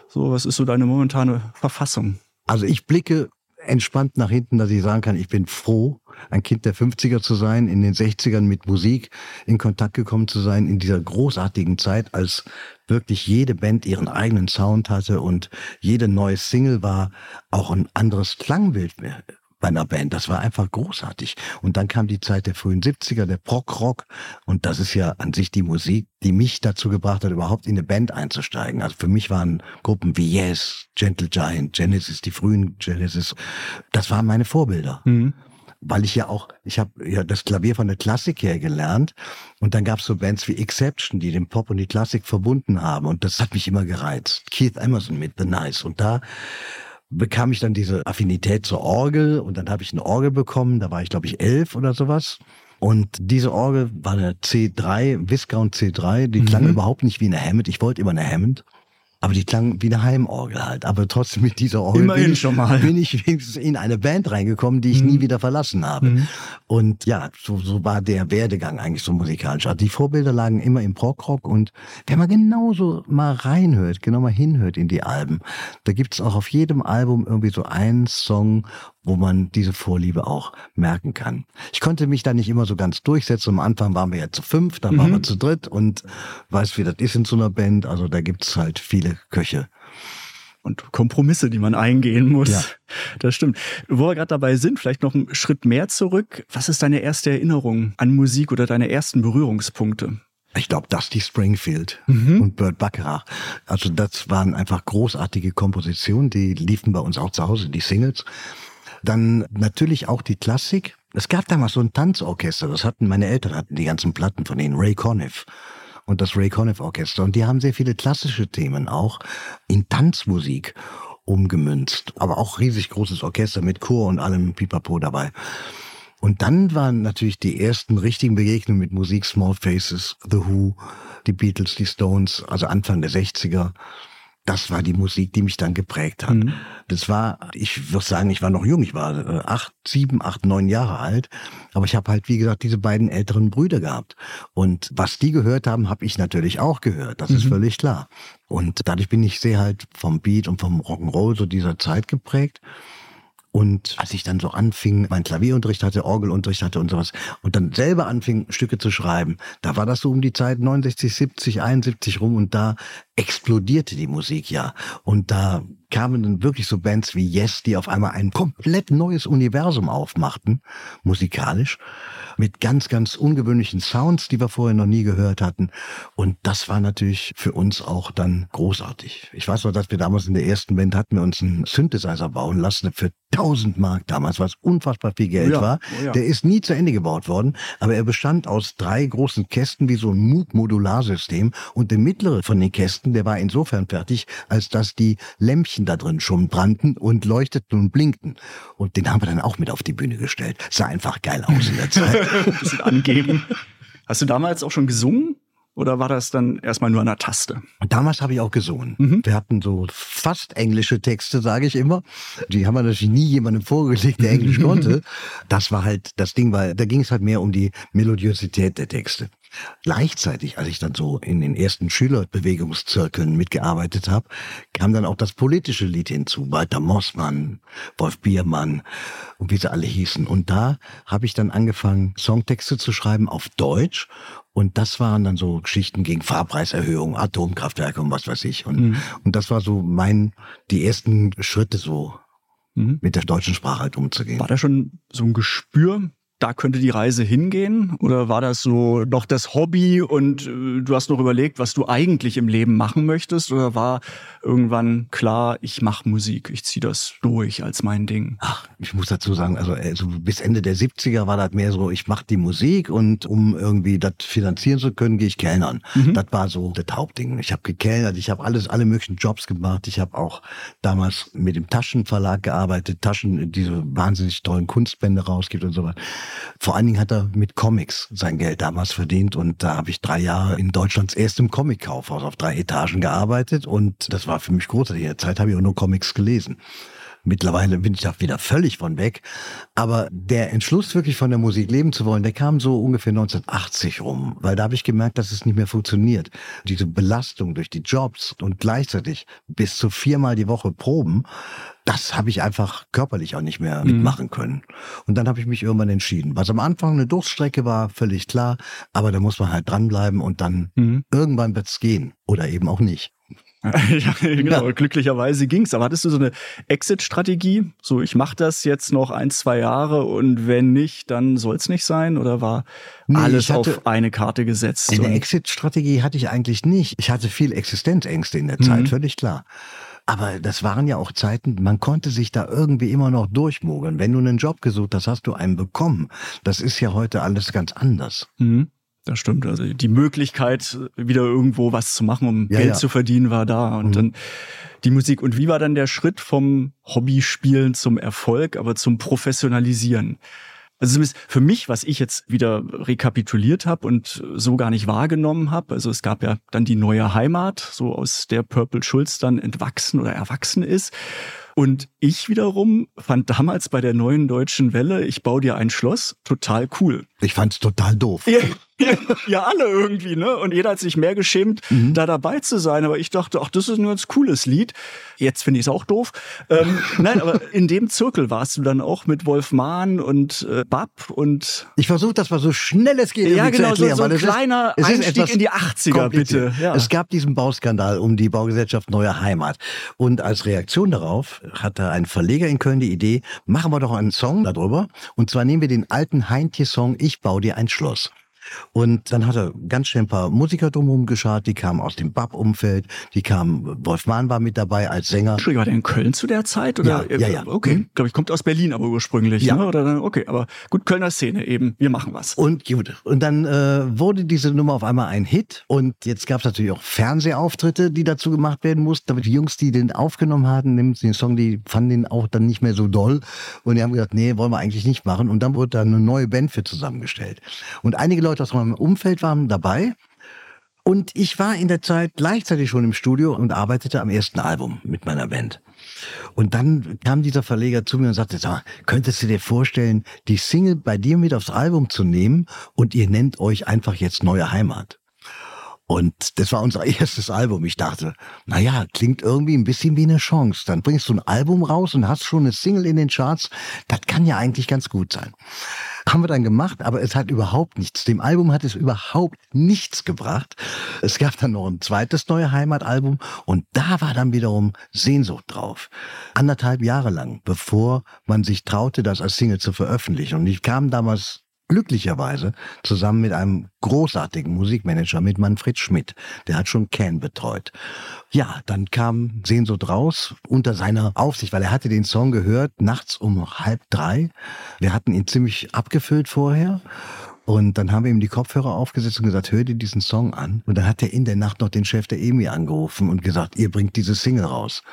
So, was ist so deine momentane Verfassung? Also ich blicke entspannt nach hinten, dass ich sagen kann, ich bin froh, ein Kind der 50er zu sein, in den 60ern mit Musik in Kontakt gekommen zu sein, in dieser großartigen Zeit, als wirklich jede Band ihren eigenen Sound hatte und jede neue Single war auch ein anderes Klangbild mehr bei einer Band. Das war einfach großartig. Und dann kam die Zeit der frühen 70er, der Prog-Rock. Und das ist ja an sich die Musik, die mich dazu gebracht hat, überhaupt in eine Band einzusteigen. Also für mich waren Gruppen wie Yes, Gentle Giant, Genesis, die frühen Genesis, das waren meine Vorbilder Mhm. weil ich ja auch, ich habe ja das Klavier von der Klassik her gelernt und dann gab es so Bands wie Exception, die den Pop und die Klassik verbunden haben und das hat mich immer gereizt. Keith Emerson mit The Nice und da bekam ich dann diese Affinität zur Orgel und dann habe ich eine Orgel bekommen, da war ich glaube ich elf oder sowas. Und diese Orgel war eine C3, Viscount C3, die klang überhaupt nicht wie eine Hammond. Ich wollte immer eine Hammond. Aber die klang wie eine Heimorgel halt. Aber trotzdem mit dieser Orgel Immerhin bin ich, schon mal. bin ich wenigstens in eine Band reingekommen, die ich nie wieder verlassen habe. Und ja, so, so war der Werdegang eigentlich so musikalisch. Also die Vorbilder lagen immer im Prog-Rock und wenn man genauso mal reinhört, genau mal hinhört in die Alben, da gibt's auch auf jedem Album irgendwie so einen Song, wo man diese Vorliebe auch merken kann. Ich konnte mich da nicht immer so ganz durchsetzen. Am Anfang waren wir ja zu fünf, dann waren wir zu dritt und weißt, wie das ist in so einer Band. Also da gibt's halt viele Köche. und Kompromisse, die man eingehen muss. Ja. Das stimmt. Wo wir gerade dabei sind, vielleicht noch einen Schritt mehr zurück. Was ist deine erste Erinnerung an Musik oder deine ersten Berührungspunkte? Ich glaube, Dusty Springfield und Burt Bacharach. Also das waren einfach großartige Kompositionen, die liefen bei uns auch zu Hause, die Singles. Dann natürlich auch die Klassik. Es gab damals so ein Tanzorchester, das hatten meine Eltern, hatten die ganzen Platten von ihnen, Ray Conniff und das Ray Conniff Orchester. Und die haben sehr viele klassische Themen auch in Tanzmusik umgemünzt. Aber auch riesig großes Orchester mit Chor und allem Pipapo dabei. Und dann waren natürlich die ersten richtigen Begegnungen mit Musik, Small Faces, The Who, die Beatles, die Stones, also Anfang der 60er. Das war die Musik, die mich dann geprägt hat. Das war, ich würde sagen, ich war noch jung, ich war äh, acht, sieben, acht, neun Jahre alt. Aber ich habe halt, wie gesagt, diese beiden älteren Brüder gehabt. Und was die gehört haben, habe ich natürlich auch gehört. Das ist völlig klar. Und dadurch bin ich sehr halt vom Beat und vom Rock'n'Roll so dieser Zeit geprägt. Und als ich dann so anfing, mein Klavierunterricht hatte, Orgelunterricht hatte und sowas, und dann selber anfing, Stücke zu schreiben, da war das so um die Zeit 69, 70, 71 rum und da explodierte die Musik ja. Und da kamen dann wirklich so Bands wie Yes, die auf einmal ein komplett neues Universum aufmachten, musikalisch, mit ganz, ganz ungewöhnlichen Sounds, die wir vorher noch nie gehört hatten. Und das war natürlich für uns auch dann großartig. Ich weiß noch, dass wir damals in der ersten Band hatten wir uns einen Synthesizer bauen lassen für 1000 Mark damals, was unfassbar viel Geld Ja, war. oh ja. Der ist nie zu Ende gebaut worden, aber er bestand aus drei großen Kästen wie so ein Moog-Modularsystem und der mittlere von den Kästen, der war insofern fertig, als dass die Lämpchen da drin schon brannten und leuchteten und blinkten. Und den haben wir dann auch mit auf die Bühne gestellt. Sah einfach geil aus in der Zeit. Bisschen angeben. Hast du damals auch schon gesungen? Oder war das dann erstmal nur an der Taste? Damals habe ich auch gesungen. Wir hatten so fast englische Texte, sage ich immer. Die haben wir natürlich nie jemandem vorgelegt, der Englisch konnte. Das war halt das Ding, weil da ging es halt mehr um die Melodiosität der Texte. Gleichzeitig, als ich dann so in den ersten Schülerbewegungszirkeln mitgearbeitet habe, kam dann auch das politische Lied hinzu. Walter Mossmann, Wolf Biermann und wie sie alle hießen. Und da habe ich dann angefangen, Songtexte zu schreiben auf Deutsch. Und das waren dann so Geschichten gegen Fahrpreiserhöhung, Atomkraftwerke und was weiß ich. Und, und das war so mein, die ersten Schritte so mit der deutschen Sprache halt umzugehen. War da schon so ein Gespür, da könnte die Reise hingehen? Oder war das so noch das Hobby und äh, du hast noch überlegt, was du eigentlich im Leben machen möchtest? Oder war irgendwann klar, ich mache Musik, ich ziehe das durch als mein Ding? Ach, ich muss dazu sagen, also, also bis Ende der 70er war das mehr so, ich mache die Musik und um irgendwie das finanzieren zu können, gehe ich kellnern. Das war so das Hauptding. Ich habe gekellnert, ich habe alles, alle möglichen Jobs gemacht. Ich habe auch damals mit dem Taschenverlag gearbeitet, Taschen, diese wahnsinnig tollen Kunstbände rausgibt und so was. Vor allen Dingen hat er mit Comics sein Geld damals verdient und da habe ich drei Jahre in Deutschlands erstem Comic-Kaufhaus auf drei Etagen gearbeitet und das war für mich großartig. In der Zeit habe ich auch nur Comics gelesen. Mittlerweile bin ich da wieder völlig von weg. Aber der Entschluss, wirklich von der Musik leben zu wollen, der kam so ungefähr 1980 rum. Weil da habe ich gemerkt, dass es nicht mehr funktioniert. Diese Belastung durch die Jobs und gleichzeitig bis zu viermal die Woche Proben, das habe ich einfach körperlich auch nicht mehr mitmachen können. Und dann habe ich mich irgendwann entschieden. Was am Anfang eine Durststrecke war, völlig klar. Aber da muss man halt dranbleiben und dann irgendwann wird's gehen. Oder eben auch nicht. ja, genau. Glücklicherweise ging's. Aber hattest du so eine Exit-Strategie? So, ich mache das jetzt noch ein, zwei Jahre und wenn nicht, dann soll's nicht sein? Oder war Nee, alles auf eine Karte gesetzt? Eine Exit-Strategie hatte ich eigentlich nicht. Ich hatte viel Existenzängste in der Zeit, völlig klar. Aber das waren ja auch Zeiten, man konnte sich da irgendwie immer noch durchmogeln. Wenn du einen Job gesucht hast, hast du einen bekommen. Das ist ja heute alles ganz anders. Mhm. Das stimmt. Also die Möglichkeit, wieder irgendwo was zu machen, um Ja, Geld ja. zu verdienen, war da. Und Mhm. dann die Musik. Und wie war dann der Schritt vom Hobbyspielen zum Erfolg, aber zum Professionalisieren? Also zumindest für mich, was ich jetzt wieder rekapituliert habe und so gar nicht wahrgenommen habe. Also es gab ja dann die neue Heimat, so aus der Purple Schulz dann entwachsen oder erwachsen ist. Und ich wiederum fand damals bei der neuen deutschen Welle, ich baue dir ein Schloss, total cool. Ich fand's total doof. Ja, ja, alle irgendwie, ne? Und jeder hat sich mehr geschämt, Mhm. da dabei zu sein. Aber ich dachte, ach, das ist ein ganz cooles Lied. Jetzt finde ich es auch doof. Ähm, nein, aber in dem Zirkel warst du dann auch mit Wolf Mahn und äh, Bab und Ich versuche das mal so schnell es geht Ja, genau, zu so- erklären. so ein es ist- kleiner es ist Einstieg in die 80er, kompliziert. bitte, ja. Es gab diesen Bauskandal um die Baugesellschaft Neue Heimat. Und als Reaktion darauf hatte ein Verleger in Köln die Idee, machen wir doch einen Song darüber. Und zwar nehmen wir den alten Heintje-Song Ich bau dir ein Schloss. Und dann hat er ganz schnell ein paar Musiker drumherum geschart, die kamen aus dem Bab-Umfeld, die kamen, Wolf Mahn war mit dabei als Sänger. Entschuldigung, war der in Köln zu der Zeit? Oder? Ja, ja, ja. Okay, Mhm. glaube ich, kommt aus Berlin aber ursprünglich. Ja. Ne? Oder dann, okay, aber gut, Kölner Szene eben. Wir machen was. Und gut. Und dann äh, wurde diese Nummer auf einmal ein Hit. Und jetzt gab es natürlich auch Fernsehauftritte, die dazu gemacht werden mussten. Damit die Jungs, die den aufgenommen hatten, nehmen den Song, die fanden den auch dann nicht mehr so doll. Und die haben gesagt, nee, wollen wir eigentlich nicht machen. Und dann wurde da eine neue Band für zusammengestellt. Und einige Leute aus meinem Umfeld waren dabei. Und ich war in der Zeit gleichzeitig schon im Studio und arbeitete am ersten Album mit meiner Band. Und dann kam dieser Verleger zu mir und sagte, sag könntest du dir vorstellen, die Single bei dir mit aufs Album zu nehmen und ihr nennt euch einfach jetzt Neue Heimat? Und das war unser erstes Album. Ich dachte, na ja, klingt irgendwie ein bisschen wie eine Chance. Dann bringst du ein Album raus und hast schon eine Single in den Charts. Das kann ja eigentlich ganz gut sein. Haben wir dann gemacht, aber es hat überhaupt nichts. Dem Album hat es überhaupt nichts gebracht. Es gab dann noch ein zweites neue Heimatalbum und da war dann wiederum Sehnsucht drauf. Anderthalb Jahre lang, bevor man sich traute, das als Single zu veröffentlichen. Und ich kam damals glücklicherweise zusammen mit einem großartigen Musikmanager, mit Manfred Schmidt. Der hat schon Can betreut. Ja, dann kam Sehnsucht raus unter seiner Aufsicht, weil er hatte den Song gehört nachts um halb drei. Wir hatten ihn ziemlich abgefüllt vorher. Und dann haben wir ihm die Kopfhörer aufgesetzt und gesagt, hör dir diesen Song an. Und dann hat er in der Nacht noch den Chef der EMI angerufen und gesagt, ihr bringt diese Single raus.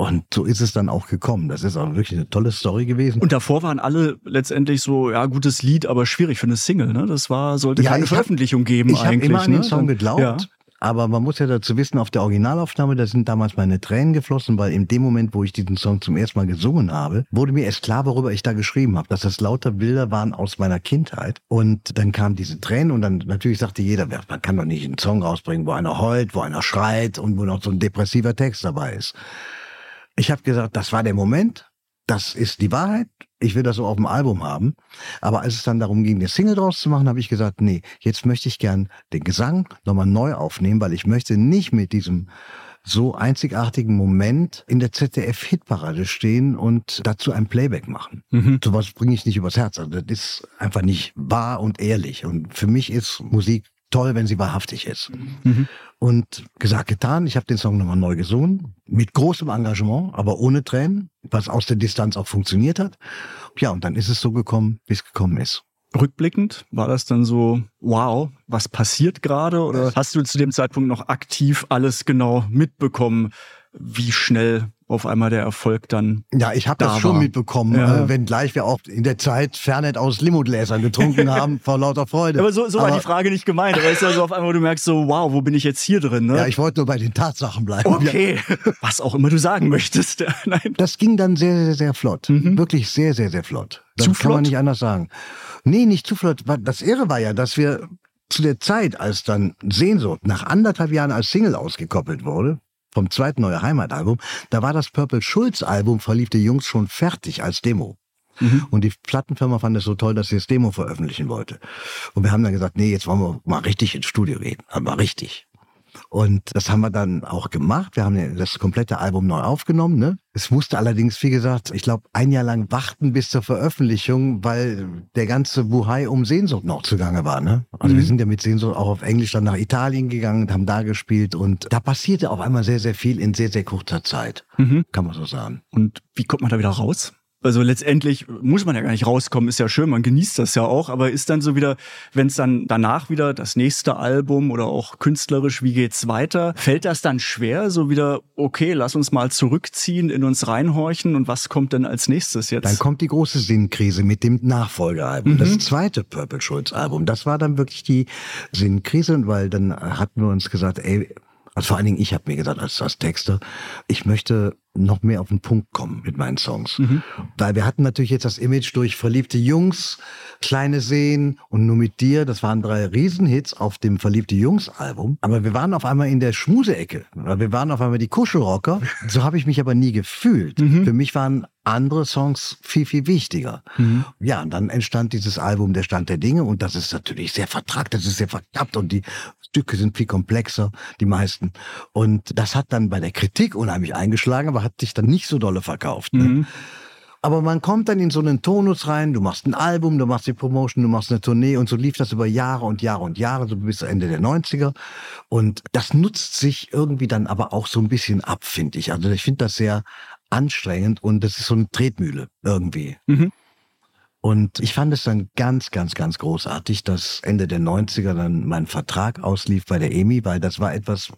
Und so ist es dann auch gekommen. Das ist auch wirklich eine tolle Story gewesen. Und davor waren alle letztendlich so, ja, gutes Lied, aber schwierig für eine Single, ne? Das war, sollte Ja, keine ich hab- Veröffentlichung geben Ich habe eigentlich. immer an den ne? Song geglaubt. Ja. Aber man muss ja dazu wissen, auf der Originalaufnahme, da sind damals meine Tränen geflossen, weil in dem Moment, wo ich diesen Song zum ersten Mal gesungen habe, wurde mir erst klar, worüber ich da geschrieben habe, dass das lauter Bilder waren aus meiner Kindheit. Und dann kamen diese Tränen und dann natürlich sagte jeder, man kann doch nicht einen Song rausbringen, wo einer heult, wo einer schreit und wo noch so ein depressiver Text dabei ist. Ich habe gesagt, das war der Moment, das ist die Wahrheit, ich will das so auf dem Album haben. Aber als es dann darum ging, eine Single draus zu machen, habe ich gesagt, nee, jetzt möchte ich gern den Gesang nochmal neu aufnehmen, weil ich möchte nicht mit diesem so einzigartigen Moment in der ZDF-Hitparade stehen und dazu ein Playback machen. Mhm. Sowas bringe ich nicht übers Herz. Also das ist einfach nicht wahr und ehrlich. Und für mich ist Musik toll, wenn sie wahrhaftig ist. Mhm. Und gesagt, getan. Ich habe den Song nochmal neu gesungen. Mit großem Engagement, aber ohne Tränen, was aus der Distanz auch funktioniert hat. Ja, und dann ist es so gekommen, wie es gekommen ist. Rückblickend war das dann so, wow, was passiert gerade? Oder hast du zu dem Zeitpunkt noch aktiv alles genau mitbekommen, wie schnell auf einmal der Erfolg dann Ja, ich habe Da das schon war. mitbekommen, Ja. äh, wenngleich wir auch in der Zeit Fernet aus Limogläsern getrunken haben, vor lauter Freude. Aber so, so war Aber- die Frage nicht gemeint. Aber es ist ja so auf einmal, wo du merkst so, wow, wo bin ich jetzt hier drin? Ne? Ja, ich wollte nur bei den Tatsachen bleiben. Ja. okay, was auch immer du sagen möchtest. Nein. Das ging dann sehr, sehr, sehr flott. Wirklich sehr, sehr, sehr flott. Das Zu kann man flott? nicht anders sagen. Nee, nicht zu flott. Das Irre war ja, dass wir zu der Zeit, als dann Sehnsucht nach anderthalb Jahren als Single ausgekoppelt wurde, vom zweiten Neue Heimatalbum, da war das Purple Schulz Album Verliebte Jungs schon fertig als Demo. Und die Plattenfirma fand es so toll, dass sie das Demo veröffentlichen wollte. Und wir haben dann gesagt, nee, jetzt wollen wir mal richtig ins Studio gehen. Aber richtig. Und das haben wir dann auch gemacht. Wir haben das komplette Album neu aufgenommen. Ne? Es musste allerdings, wie gesagt, ich glaube, ein Jahr lang warten bis zur Veröffentlichung, weil der ganze Buhai um Sehnsucht noch zugange war. Ne? Also wir sind ja mit Sehnsucht auch auf Englisch dann nach Italien gegangen und haben da gespielt. Und da passierte auf einmal sehr, sehr viel in sehr, sehr kurzer Zeit. Kann man so sagen. Und wie kommt man da wieder raus? Also letztendlich muss man ja gar nicht rauskommen, ist ja schön, man genießt das ja auch, aber ist dann so wieder, wenn es dann danach wieder das nächste Album oder auch künstlerisch, wie geht's weiter, fällt das dann schwer, so wieder, okay, lass uns mal zurückziehen, in uns reinhorchen und was kommt denn als nächstes jetzt? Dann kommt die große Sinnkrise mit dem Nachfolgealbum. Das zweite Purple Schulz Album. Das war dann wirklich die Sinnkrise, weil dann hatten wir uns gesagt, ey, also vor allen Dingen ich habe mir gesagt als, als Texter, ich möchte noch mehr auf den Punkt kommen mit meinen Songs. Weil wir hatten natürlich jetzt das Image durch verliebte Jungs, kleine Seen und nur mit dir. Das waren drei Riesenhits auf dem Verliebte Jungs Album. Aber wir waren auf einmal in der Schmuseecke. Wir waren auf einmal die Kuschelrocker. So habe ich mich aber nie gefühlt. Für mich waren andere Songs viel, viel wichtiger. Ja, und dann entstand dieses Album Der Stand der Dinge und das ist natürlich sehr vertrackt, das ist sehr verkappt und die Stücke sind viel komplexer, die meisten. Und das hat dann bei der Kritik unheimlich eingeschlagen, aber hat sich dann nicht so dolle verkauft. Ne? Aber man kommt dann in so einen Tonus rein, du machst ein Album, du machst die Promotion, du machst eine Tournee und so lief das über Jahre und Jahre und Jahre, so bis Ende der 90er. Und das nutzt sich irgendwie dann aber auch so ein bisschen ab, finde ich. Also ich finde das sehr anstrengend und das ist so eine Tretmühle irgendwie. Und ich fand es dann ganz, ganz, ganz großartig, dass Ende der 90er dann mein Vertrag auslief bei der EMI, weil das war etwas,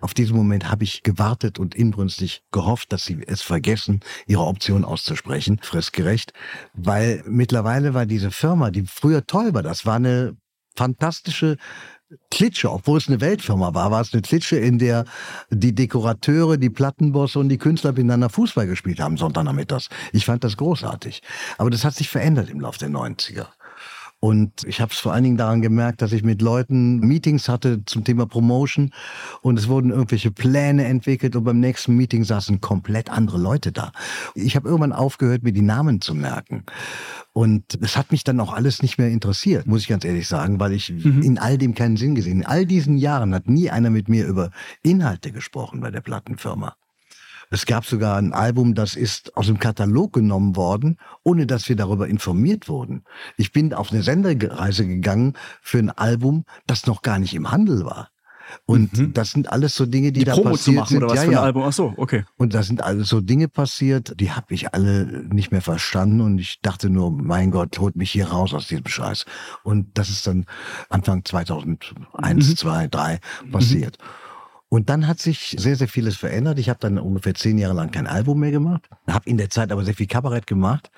auf diesen Moment habe ich gewartet und inbrünstig gehofft, dass sie es vergessen, ihre Option auszusprechen, fristgerecht. Weil mittlerweile war diese Firma, die früher toll war, das war eine fantastische Klitsche, obwohl es eine Weltfirma war, war es eine Klitsche, in der die Dekorateure, die Plattenbosse und die Künstler miteinander Fußball gespielt haben, Sonntagnachmittags. Ich fand das großartig. Aber das hat sich verändert im Laufe der 90er. Und ich habe es vor allen Dingen daran gemerkt, dass ich mit Leuten Meetings hatte zum Thema Promotion und es wurden irgendwelche Pläne entwickelt und beim nächsten Meeting saßen komplett andere Leute da. Ich habe irgendwann aufgehört, mir die Namen zu merken. Und es hat mich dann auch alles nicht mehr interessiert, muss ich ganz ehrlich sagen, weil ich in all dem keinen Sinn gesehen. In all diesen Jahren hat nie einer mit mir über Inhalte gesprochen bei der Plattenfirma. Es gab sogar ein Album, das ist aus dem Katalog genommen worden, ohne dass wir darüber informiert wurden. Ich bin auf eine Sendereise gegangen für ein Album, das noch gar nicht im Handel war. Und das sind alles so Dinge, die, Die da Promo passiert zu machen sind. oder was ja, für ein ja. Album? Ach so, okay. Und da sind alles so Dinge passiert, die habe ich alle nicht mehr verstanden und ich dachte nur, mein Gott, holt mich hier raus aus diesem Scheiß. Und das ist dann Anfang 2001, 2, 3 passiert. Und dann hat sich sehr, sehr vieles verändert. Ich habe dann ungefähr zehn Jahre lang kein Album mehr gemacht, habe in der Zeit aber sehr viel Kabarett gemacht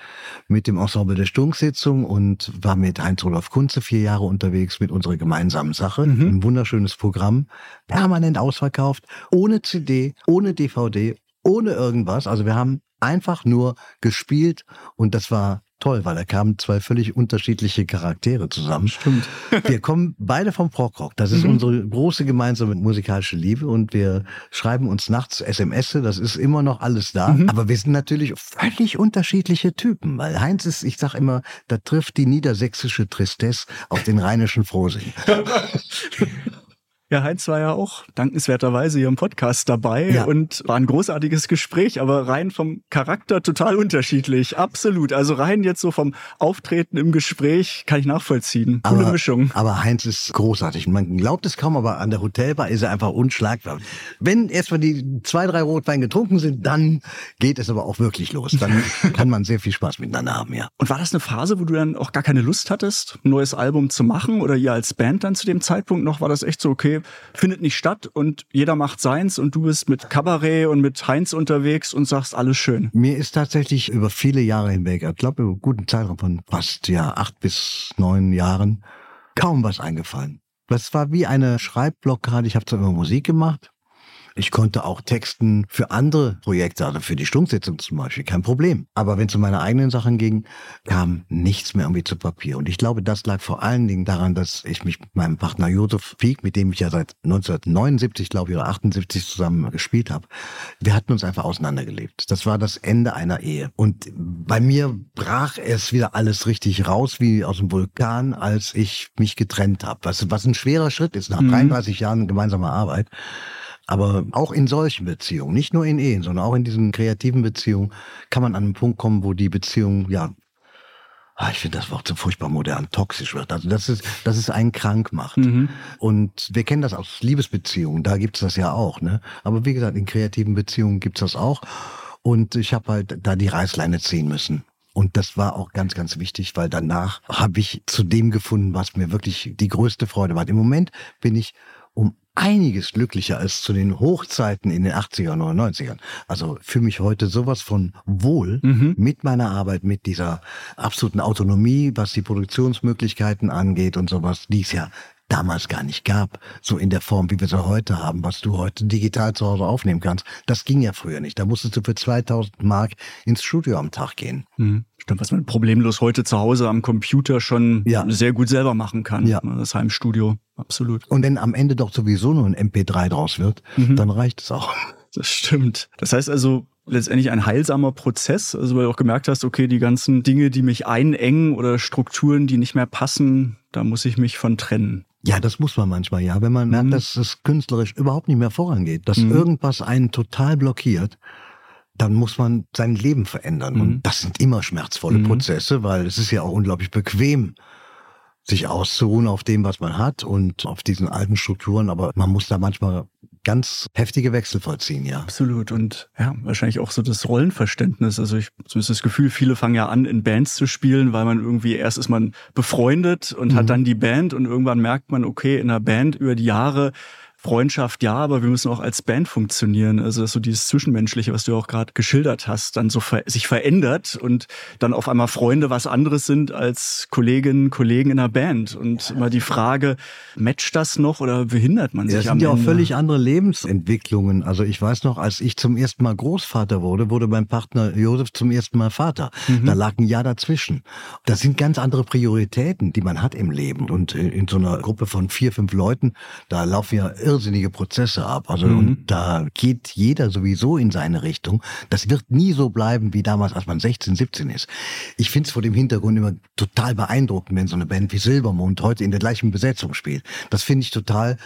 mit dem Ensemble der Stunksitzung und war mit Heinz-Rudolf Kunze vier Jahre unterwegs mit unserer gemeinsamen Sache. Ein wunderschönes Programm, permanent ausverkauft, ohne CD, ohne DVD, ohne irgendwas. Also wir haben einfach nur gespielt und das war toll, weil da kamen zwei völlig unterschiedliche Charaktere zusammen. Stimmt. Wir kommen beide vom Prog-Rock. Das ist unsere große gemeinsame musikalische Liebe und wir schreiben uns nachts SMS, das ist immer noch alles da. Aber wir sind natürlich völlig unterschiedliche Typen, weil Heinz ist, ich sag immer, da trifft die niedersächsische Tristesse auf den rheinischen Frohsinn. Ja, Heinz war ja auch dankenswerterweise hier im Podcast dabei Ja. und war ein großartiges Gespräch, aber rein vom Charakter total unterschiedlich. Absolut. Also rein jetzt so vom Auftreten im Gespräch kann ich nachvollziehen. Coole aber, Mischung. Aber Heinz ist großartig. Man glaubt es kaum, aber an der Hotelbar ist er einfach unschlagbar. Wenn erstmal die zwei, drei Rotwein getrunken sind, dann geht es aber auch wirklich los. Dann kann man sehr viel Spaß miteinander haben, ja. Und war das eine Phase, wo du dann auch gar keine Lust hattest, ein neues Album zu machen oder ihr als Band dann zu dem Zeitpunkt noch? War das echt so, okay, findet nicht statt und jeder macht seins und du bist mit Kabarett und mit Heinz unterwegs und sagst, alles schön. Mir ist tatsächlich über viele Jahre hinweg, ich glaube über einen guten Zeitraum von fast ja acht bis neun Jahren, kaum was eingefallen. Das war wie eine Schreibblockade. Ich habe zwar immer Musik gemacht. Ich konnte auch texten für andere Projekte, also für die Stunksitzung zum Beispiel, kein Problem. Aber wenn es um meine eigenen Sachen ging, kam nichts mehr irgendwie zu Papier. Und ich glaube, das lag vor allen Dingen daran, dass ich mich mit meinem Partner Josef Pieck, mit dem ich ja seit 1979, glaube ich, oder 78 zusammen gespielt habe, wir hatten uns einfach auseinandergelebt. Das war das Ende einer Ehe. Und bei mir brach es wieder alles richtig raus, wie aus dem Vulkan, als ich mich getrennt habe. Was, was ein schwerer Schritt ist nach 33 Jahren gemeinsamer Arbeit. Aber auch in solchen Beziehungen, nicht nur in Ehen, sondern auch in diesen kreativen Beziehungen, kann man an einen Punkt kommen, wo die Beziehung, ja, ah, ich finde das Wort so furchtbar modern, toxisch wird. Also das ist, dass es einen krank macht. Und wir kennen das aus Liebesbeziehungen, da gibt's das ja auch. Ne? Aber wie gesagt, in kreativen Beziehungen gibt's das auch. Und ich habe halt da die Reißleine ziehen müssen. Und das war auch ganz, ganz wichtig, weil danach habe ich zu dem gefunden, was mir wirklich die größte Freude war. Im Moment bin ich um einiges glücklicher als zu den Hochzeiten in den 80ern oder 90ern. Also fühle mich heute sowas von wohl mit meiner Arbeit, mit dieser absoluten Autonomie, was die Produktionsmöglichkeiten angeht und sowas, die es ja damals gar nicht gab, so in der Form, wie wir sie heute haben, was du heute digital zu Hause aufnehmen kannst. Das ging ja früher nicht. Da musstest du für 2000 Mark ins Studio am Tag gehen. Mhm. Stimmt, was man problemlos heute zu Hause am Computer schon Ja. sehr gut selber machen kann. Ja. Das Heimstudio, absolut. Und wenn am Ende doch sowieso nur ein MP3 draus wird, Mhm. dann reicht es auch. Das stimmt. Das heißt also letztendlich ein heilsamer Prozess, also weil du auch gemerkt hast, okay, die ganzen Dinge, die mich einengen oder Strukturen, die nicht mehr passen, da muss ich mich von trennen. Ja, das muss man manchmal, ja. Wenn man merkt, Mhm. dass es künstlerisch überhaupt nicht mehr vorangeht, dass Mhm. irgendwas einen total blockiert, dann muss man sein Leben verändern. Mhm. Und das sind immer schmerzvolle Mhm. Prozesse, weil es ist ja auch unglaublich bequem, sich auszuruhen auf dem, was man hat und auf diesen alten Strukturen. Aber man muss da manchmal ganz heftige Wechsel vollziehen, ja. Absolut. Und ja, wahrscheinlich auch so das Rollenverständnis. Also ich so ist das Gefühl, viele fangen ja an, in Bands zu spielen, weil man irgendwie erst ist man befreundet und Mhm. hat dann die Band und irgendwann merkt man, okay, in der Band über die Jahre Freundschaft ja, aber wir müssen auch als Band funktionieren. Also dass so dieses Zwischenmenschliche, was du auch gerade geschildert hast, dann so ver sich verändert und dann auf einmal Freunde was anderes sind als Kolleginnen, Kollegen in einer Band. Und immer die Frage, matcht das noch oder behindert man Ja, sich das sind ja auch völlig andere Lebensentwicklungen. Also ich weiß noch, als ich zum ersten Mal Großvater wurde, wurde mein Partner Josef zum ersten Mal Vater. Mhm. Da lag ein Jahr dazwischen. Das sind ganz andere Prioritäten, die man hat im Leben. Und in in so einer Gruppe von vier, fünf Leuten, da laufen ja irrsinnige Prozesse ab. Also Mhm. und da geht jeder sowieso in seine Richtung. Das wird nie so bleiben wie damals, als man 16, 17 ist. Ich finde es vor dem Hintergrund immer total beeindruckend, wenn so eine Band wie Silbermond heute in der gleichen Besetzung spielt. Das finde ich total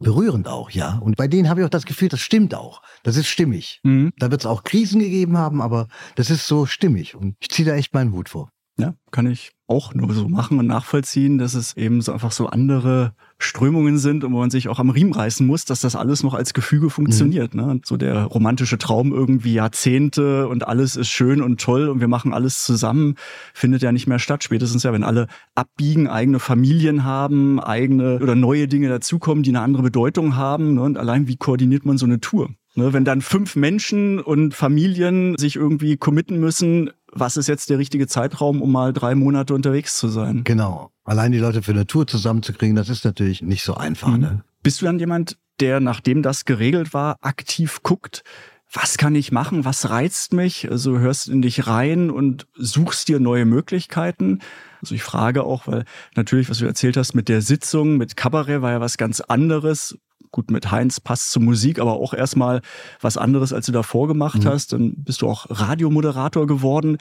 berührend auch, ja. Und bei denen habe ich auch das Gefühl, das stimmt auch. Das ist stimmig. Mhm. Da wird es auch Krisen gegeben haben, aber das ist so stimmig. Und ich ziehe da echt meinen Hut vor. Ja, kann ich auch nur so machen und nachvollziehen, dass es eben so einfach so andere Strömungen sind und wo man sich auch am Riemen reißen muss, dass das alles noch als Gefüge funktioniert. Ne? Und so der romantische Traum irgendwie Jahrzehnte und alles ist schön und toll und wir machen alles zusammen, findet ja nicht mehr statt. Spätestens ja, wenn alle abbiegen, eigene Familien haben, eigene oder neue Dinge dazukommen, die eine andere Bedeutung haben. Ne? Und allein wie koordiniert man so eine Tour? Ne, wenn dann fünf Menschen und Familien sich irgendwie committen müssen, was ist jetzt der richtige Zeitraum, um mal drei Monate unterwegs zu sein? Genau. Allein die Leute für eine Tour zusammenzukriegen, das ist natürlich nicht so einfach. Mhm. Ne? Bist du dann jemand, der, nachdem das geregelt war, aktiv guckt, was kann ich machen, was reizt mich? Also hörst in dich rein und suchst dir neue Möglichkeiten. Also ich frage auch, weil natürlich, was du erzählt hast mit der Sitzung, mit Kabarett war ja was ganz anderes. Gut, mit Heinz passt zur Musik, aber auch erstmal was anderes, als du davor gemacht Mhm. hast. Dann bist du auch Radiomoderator geworden.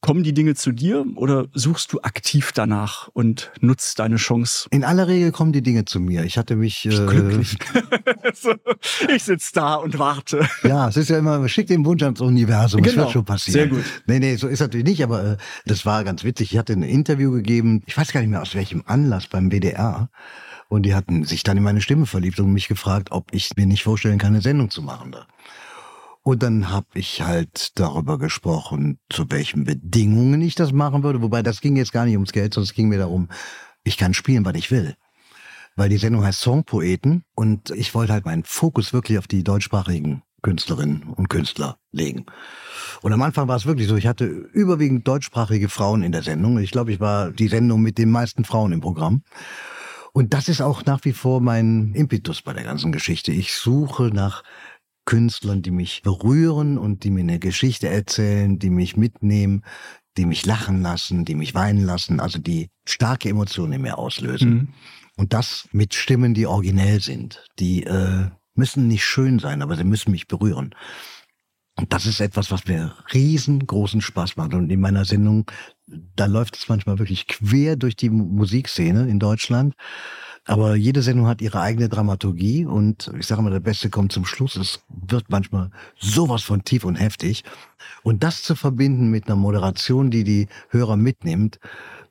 Kommen die Dinge zu dir oder suchst du aktiv danach und nutzt deine Chance? In aller Regel kommen die Dinge zu mir. Ich hatte mich äh, Glücklich. so, ich sitze da und warte. Ja, es ist ja immer, schick den Wunsch ans Universum, Genau. wird schon passieren. Sehr gut. Nee, nee, so ist natürlich nicht, aber äh, das war ganz witzig. Ich hatte ein Interview gegeben, ich weiß gar nicht mehr aus welchem Anlass beim WDR. Und die hatten sich dann in meine Stimme verliebt und mich gefragt, ob ich mir nicht vorstellen kann, eine Sendung zu machen da. Und dann habe ich halt darüber gesprochen, zu welchen Bedingungen ich das machen würde. Wobei das ging jetzt gar nicht ums Geld, sondern es ging mir darum, ich kann spielen, was ich will. Weil die Sendung heißt Songpoeten und ich wollte halt meinen Fokus wirklich auf die deutschsprachigen Künstlerinnen und Künstler legen. Und am Anfang war es wirklich so, ich hatte überwiegend deutschsprachige Frauen in der Sendung. Ich glaube, ich war die Sendung mit den meisten Frauen im Programm. Und das ist auch nach wie vor mein Impetus bei der ganzen Geschichte. Ich suche nach Künstlern, die mich berühren und die mir eine Geschichte erzählen, die mich mitnehmen, die mich lachen lassen, die mich weinen lassen, also die starke Emotionen in mir auslösen. Mhm. Und das mit Stimmen, die originell sind. Die äh, müssen nicht schön sein, aber sie müssen mich berühren. Und das ist etwas, was mir riesengroßen Spaß macht. Und in meiner Sendung, da läuft es manchmal wirklich quer durch die Mu- Musikszene in Deutschland. Aber jede Sendung hat ihre eigene Dramaturgie und ich sage mal, der Beste kommt zum Schluss. Es wird manchmal sowas von tief und heftig. Und das zu verbinden mit einer Moderation, die die Hörer mitnimmt,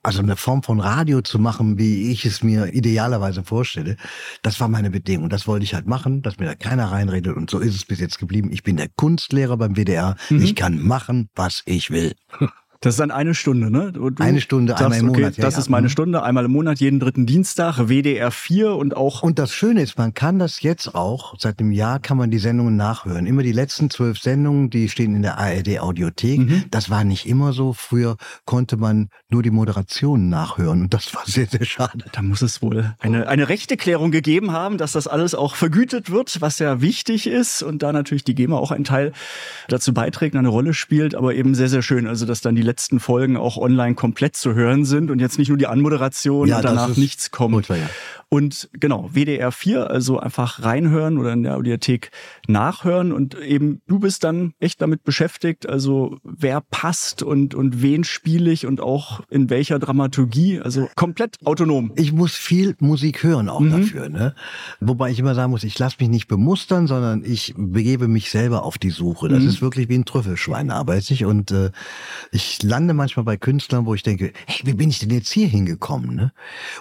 also eine Form von Radio zu machen, wie ich es mir idealerweise vorstelle, das war meine Bedingung. Das wollte ich halt machen, dass mir da keiner reinredet. Und so ist es bis jetzt geblieben. Ich bin der Kunstlehrer beim WDR. Mhm. Ich kann machen, was ich will. Das ist dann eine Stunde, ne? Du Eine Stunde, sagst, einmal im okay, Monat, ja, das ja. ist meine Mhm. Stunde, einmal im Monat, jeden dritten Dienstag, WDR 4 und auch Und das Schöne ist, man kann das jetzt auch, seit einem Jahr kann man die Sendungen nachhören. Immer die letzten zwölf Sendungen, die stehen in der ARD Audiothek. Mhm. Das war nicht immer so. Früher konnte man nur die Moderationen nachhören und das war sehr, sehr schade. Da muss es wohl eine, eine Rechteklärung gegeben haben, dass das alles auch vergütet wird, was ja wichtig ist und da natürlich die GEMA auch einen Teil dazu beiträgt, eine Rolle spielt, aber eben sehr, sehr schön, also dass dann die letzten Folgen auch online komplett zu hören sind und jetzt nicht nur die Anmoderation Ja, und danach nichts kommt. furchtbar, ja. Und genau, WDR 4, also einfach reinhören oder in der Audiothek nachhören und eben du bist dann echt damit beschäftigt, also wer passt und, und wen spiele ich und auch in welcher Dramaturgie, also komplett autonom. Ich muss viel Musik hören auch Mhm. dafür. Ne? Wobei ich immer sagen muss, ich lasse mich nicht bemustern, sondern ich begebe mich selber auf die Suche. Das Mhm. ist wirklich wie ein Trüffelschwein arbeite ich. Und äh, ich lande manchmal bei Künstlern, wo ich denke, hey, wie bin ich denn jetzt hier hingekommen? Ne?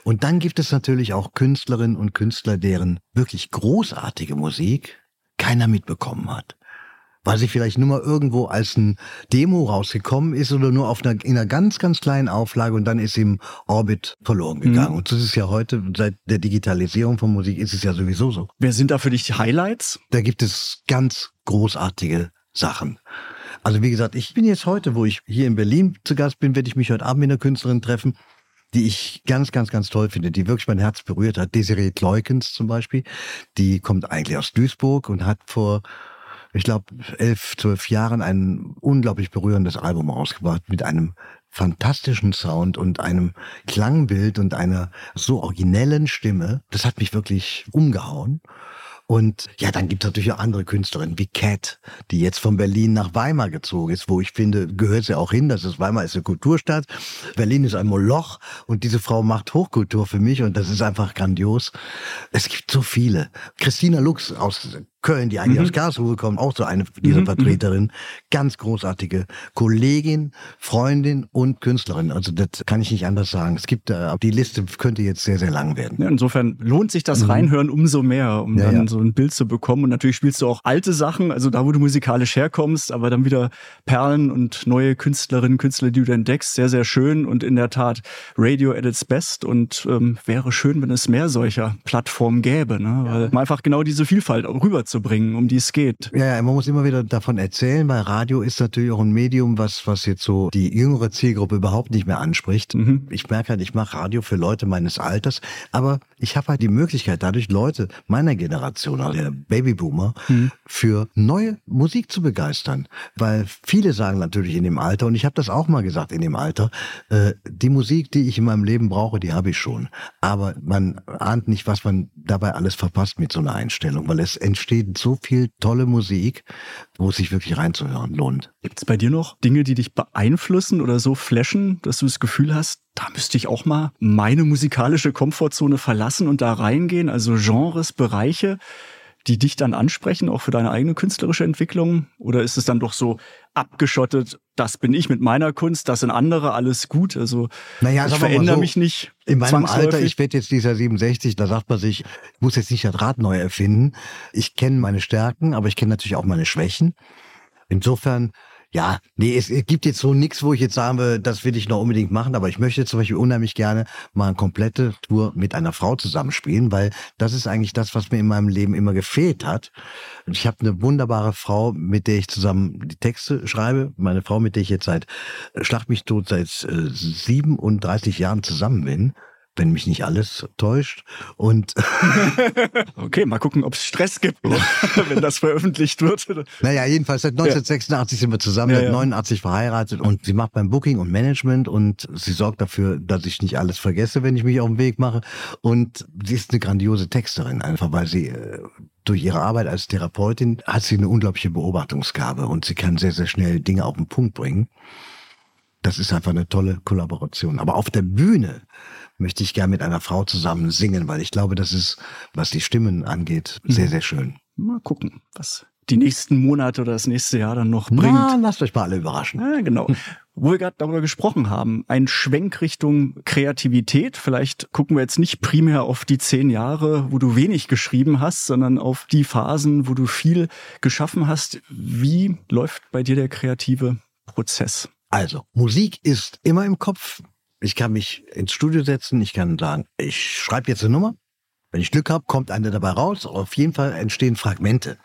Und dann gibt es natürlich auch Künstlerinnen und Künstler, deren wirklich großartige Musik keiner mitbekommen hat. Weil sie vielleicht nur mal irgendwo als ein Demo rausgekommen ist oder nur auf einer, in einer ganz, ganz kleinen Auflage und dann ist sie im Orbit verloren gegangen. Mhm. Und das ist ja heute, seit der Digitalisierung von Musik ist es ja sowieso so. Wer sind da für dich die Highlights? Da gibt es ganz großartige Sachen. Also wie gesagt, ich bin jetzt heute, wo ich hier in Berlin zu Gast bin, werde ich mich heute Abend mit einer Künstlerin treffen, die ich ganz, ganz, ganz toll finde, die wirklich mein Herz berührt hat. Desiree Kleukens zum Beispiel. Die kommt eigentlich aus Duisburg und hat vor, ich glaube, elf, zwölf Jahren ein unglaublich berührendes Album rausgebracht mit einem fantastischen Sound und einem Klangbild und einer so originellen Stimme. Das hat mich wirklich umgehauen. Und ja, dann gibt es natürlich auch andere Künstlerinnen wie Cat, die jetzt von Berlin nach Weimar gezogen ist, wo ich finde, gehört sie auch hin. Das ist Weimar ist eine Kulturstadt. Berlin ist ein Moloch und diese Frau macht Hochkultur für mich und das ist einfach grandios. Es gibt so viele. Christina Lux aus Köln, die eigentlich aus Karlsruhe kommt, auch so eine dieser Vertreterin. Ganz großartige Kollegin, Freundin und Künstlerin. Also das kann ich nicht anders sagen. Es gibt, äh, die Liste könnte jetzt sehr, sehr lang werden. Ja, insofern lohnt sich das Reinhören umso mehr, um Mhm. Ja, dann ja. so ein Bild zu bekommen. Und natürlich spielst du auch alte Sachen, also da, wo du musikalisch herkommst, aber dann wieder Perlen und neue Künstlerinnen, Künstler, die du entdeckst. Sehr, sehr schön und in der Tat Radio at its best. Und ähm, wäre schön, wenn es mehr solcher Plattformen gäbe, ne? weil um einfach genau diese Vielfalt auch rüberzubringen, um die es geht. Ja, ja, man muss immer wieder davon erzählen, weil Radio ist natürlich auch ein Medium, was, was jetzt so die jüngere Zielgruppe überhaupt nicht mehr anspricht. Mhm. Ich merke halt, ich mache Radio für Leute meines Alters, aber ich habe halt die Möglichkeit, dadurch Leute meiner Generation, also der Babyboomer, Mhm. für neue Musik zu begeistern. Weil viele sagen natürlich in dem Alter, und ich habe das auch mal gesagt in dem Alter, äh, die Musik, die ich in meinem Leben brauche, die habe ich schon. Aber man ahnt nicht, was man dabei alles verpasst mit so einer Einstellung, weil es entsteht so viel tolle Musik, wo es sich wirklich reinzuhören lohnt. Gibt es bei dir noch Dinge, die dich beeinflussen oder so flashen, dass du das Gefühl hast, da müsste ich auch mal meine musikalische Komfortzone verlassen und da reingehen? Also Genres, Bereiche, die dich dann ansprechen, auch für deine eigene künstlerische Entwicklung? Oder ist es dann doch so abgeschottet, das bin ich mit meiner Kunst, das sind andere, alles gut? Also Naja, ich verändere so, mich nicht. In meinem Alter, ich werde jetzt dieser 67, da sagt man sich, ich muss jetzt nicht das Rad neu erfinden. Ich kenne meine Stärken, aber ich kenne natürlich auch meine Schwächen. Insofern, ja, nee, es, gibt jetzt so nichts, wo ich jetzt sagen will, das will ich noch unbedingt machen, aber ich möchte zum Beispiel unheimlich gerne mal eine komplette Tour mit einer Frau zusammenspielen, weil das ist eigentlich das, was mir in meinem Leben immer gefehlt hat. Ich habe eine wunderbare Frau, mit der ich zusammen die Texte schreibe. Meine Frau, mit der ich jetzt seit äh, Schlag mich tot seit äh, 37 Jahren zusammen bin, wenn mich nicht alles täuscht. Und Okay, mal gucken, ob es Stress gibt, wenn das veröffentlicht wird. naja, jedenfalls seit 1986 sind wir zusammen, Ja, seit ja. 89 verheiratet und sie macht beim Booking und Management und sie sorgt dafür, dass ich nicht alles vergesse, wenn ich mich auf den Weg mache. Und sie ist eine grandiose Texterin, einfach weil sie äh, durch ihre Arbeit als Therapeutin hat sie eine unglaubliche Beobachtungsgabe und sie kann sehr, sehr schnell Dinge auf den Punkt bringen. Das ist einfach eine tolle Kollaboration. Aber auf der Bühne möchte ich gern mit einer Frau zusammen singen, weil ich glaube, das ist, was die Stimmen angeht, sehr, sehr schön. Mal gucken, was die nächsten Monate oder das nächste Jahr dann noch bringt. Na, lasst euch mal alle überraschen. Ja, genau. Wo wir gerade darüber gesprochen haben, ein Schwenk Richtung Kreativität. Vielleicht gucken wir jetzt nicht primär auf die zehn Jahre, wo du wenig geschrieben hast, sondern auf die Phasen, wo du viel geschaffen hast. Wie läuft bei dir der kreative Prozess? Also, Musik ist immer im Kopf. Ich kann mich ins Studio setzen, ich kann sagen, ich schreibe jetzt eine Nummer. Wenn ich Glück habe, kommt eine dabei raus. Auf jeden Fall entstehen Fragmente.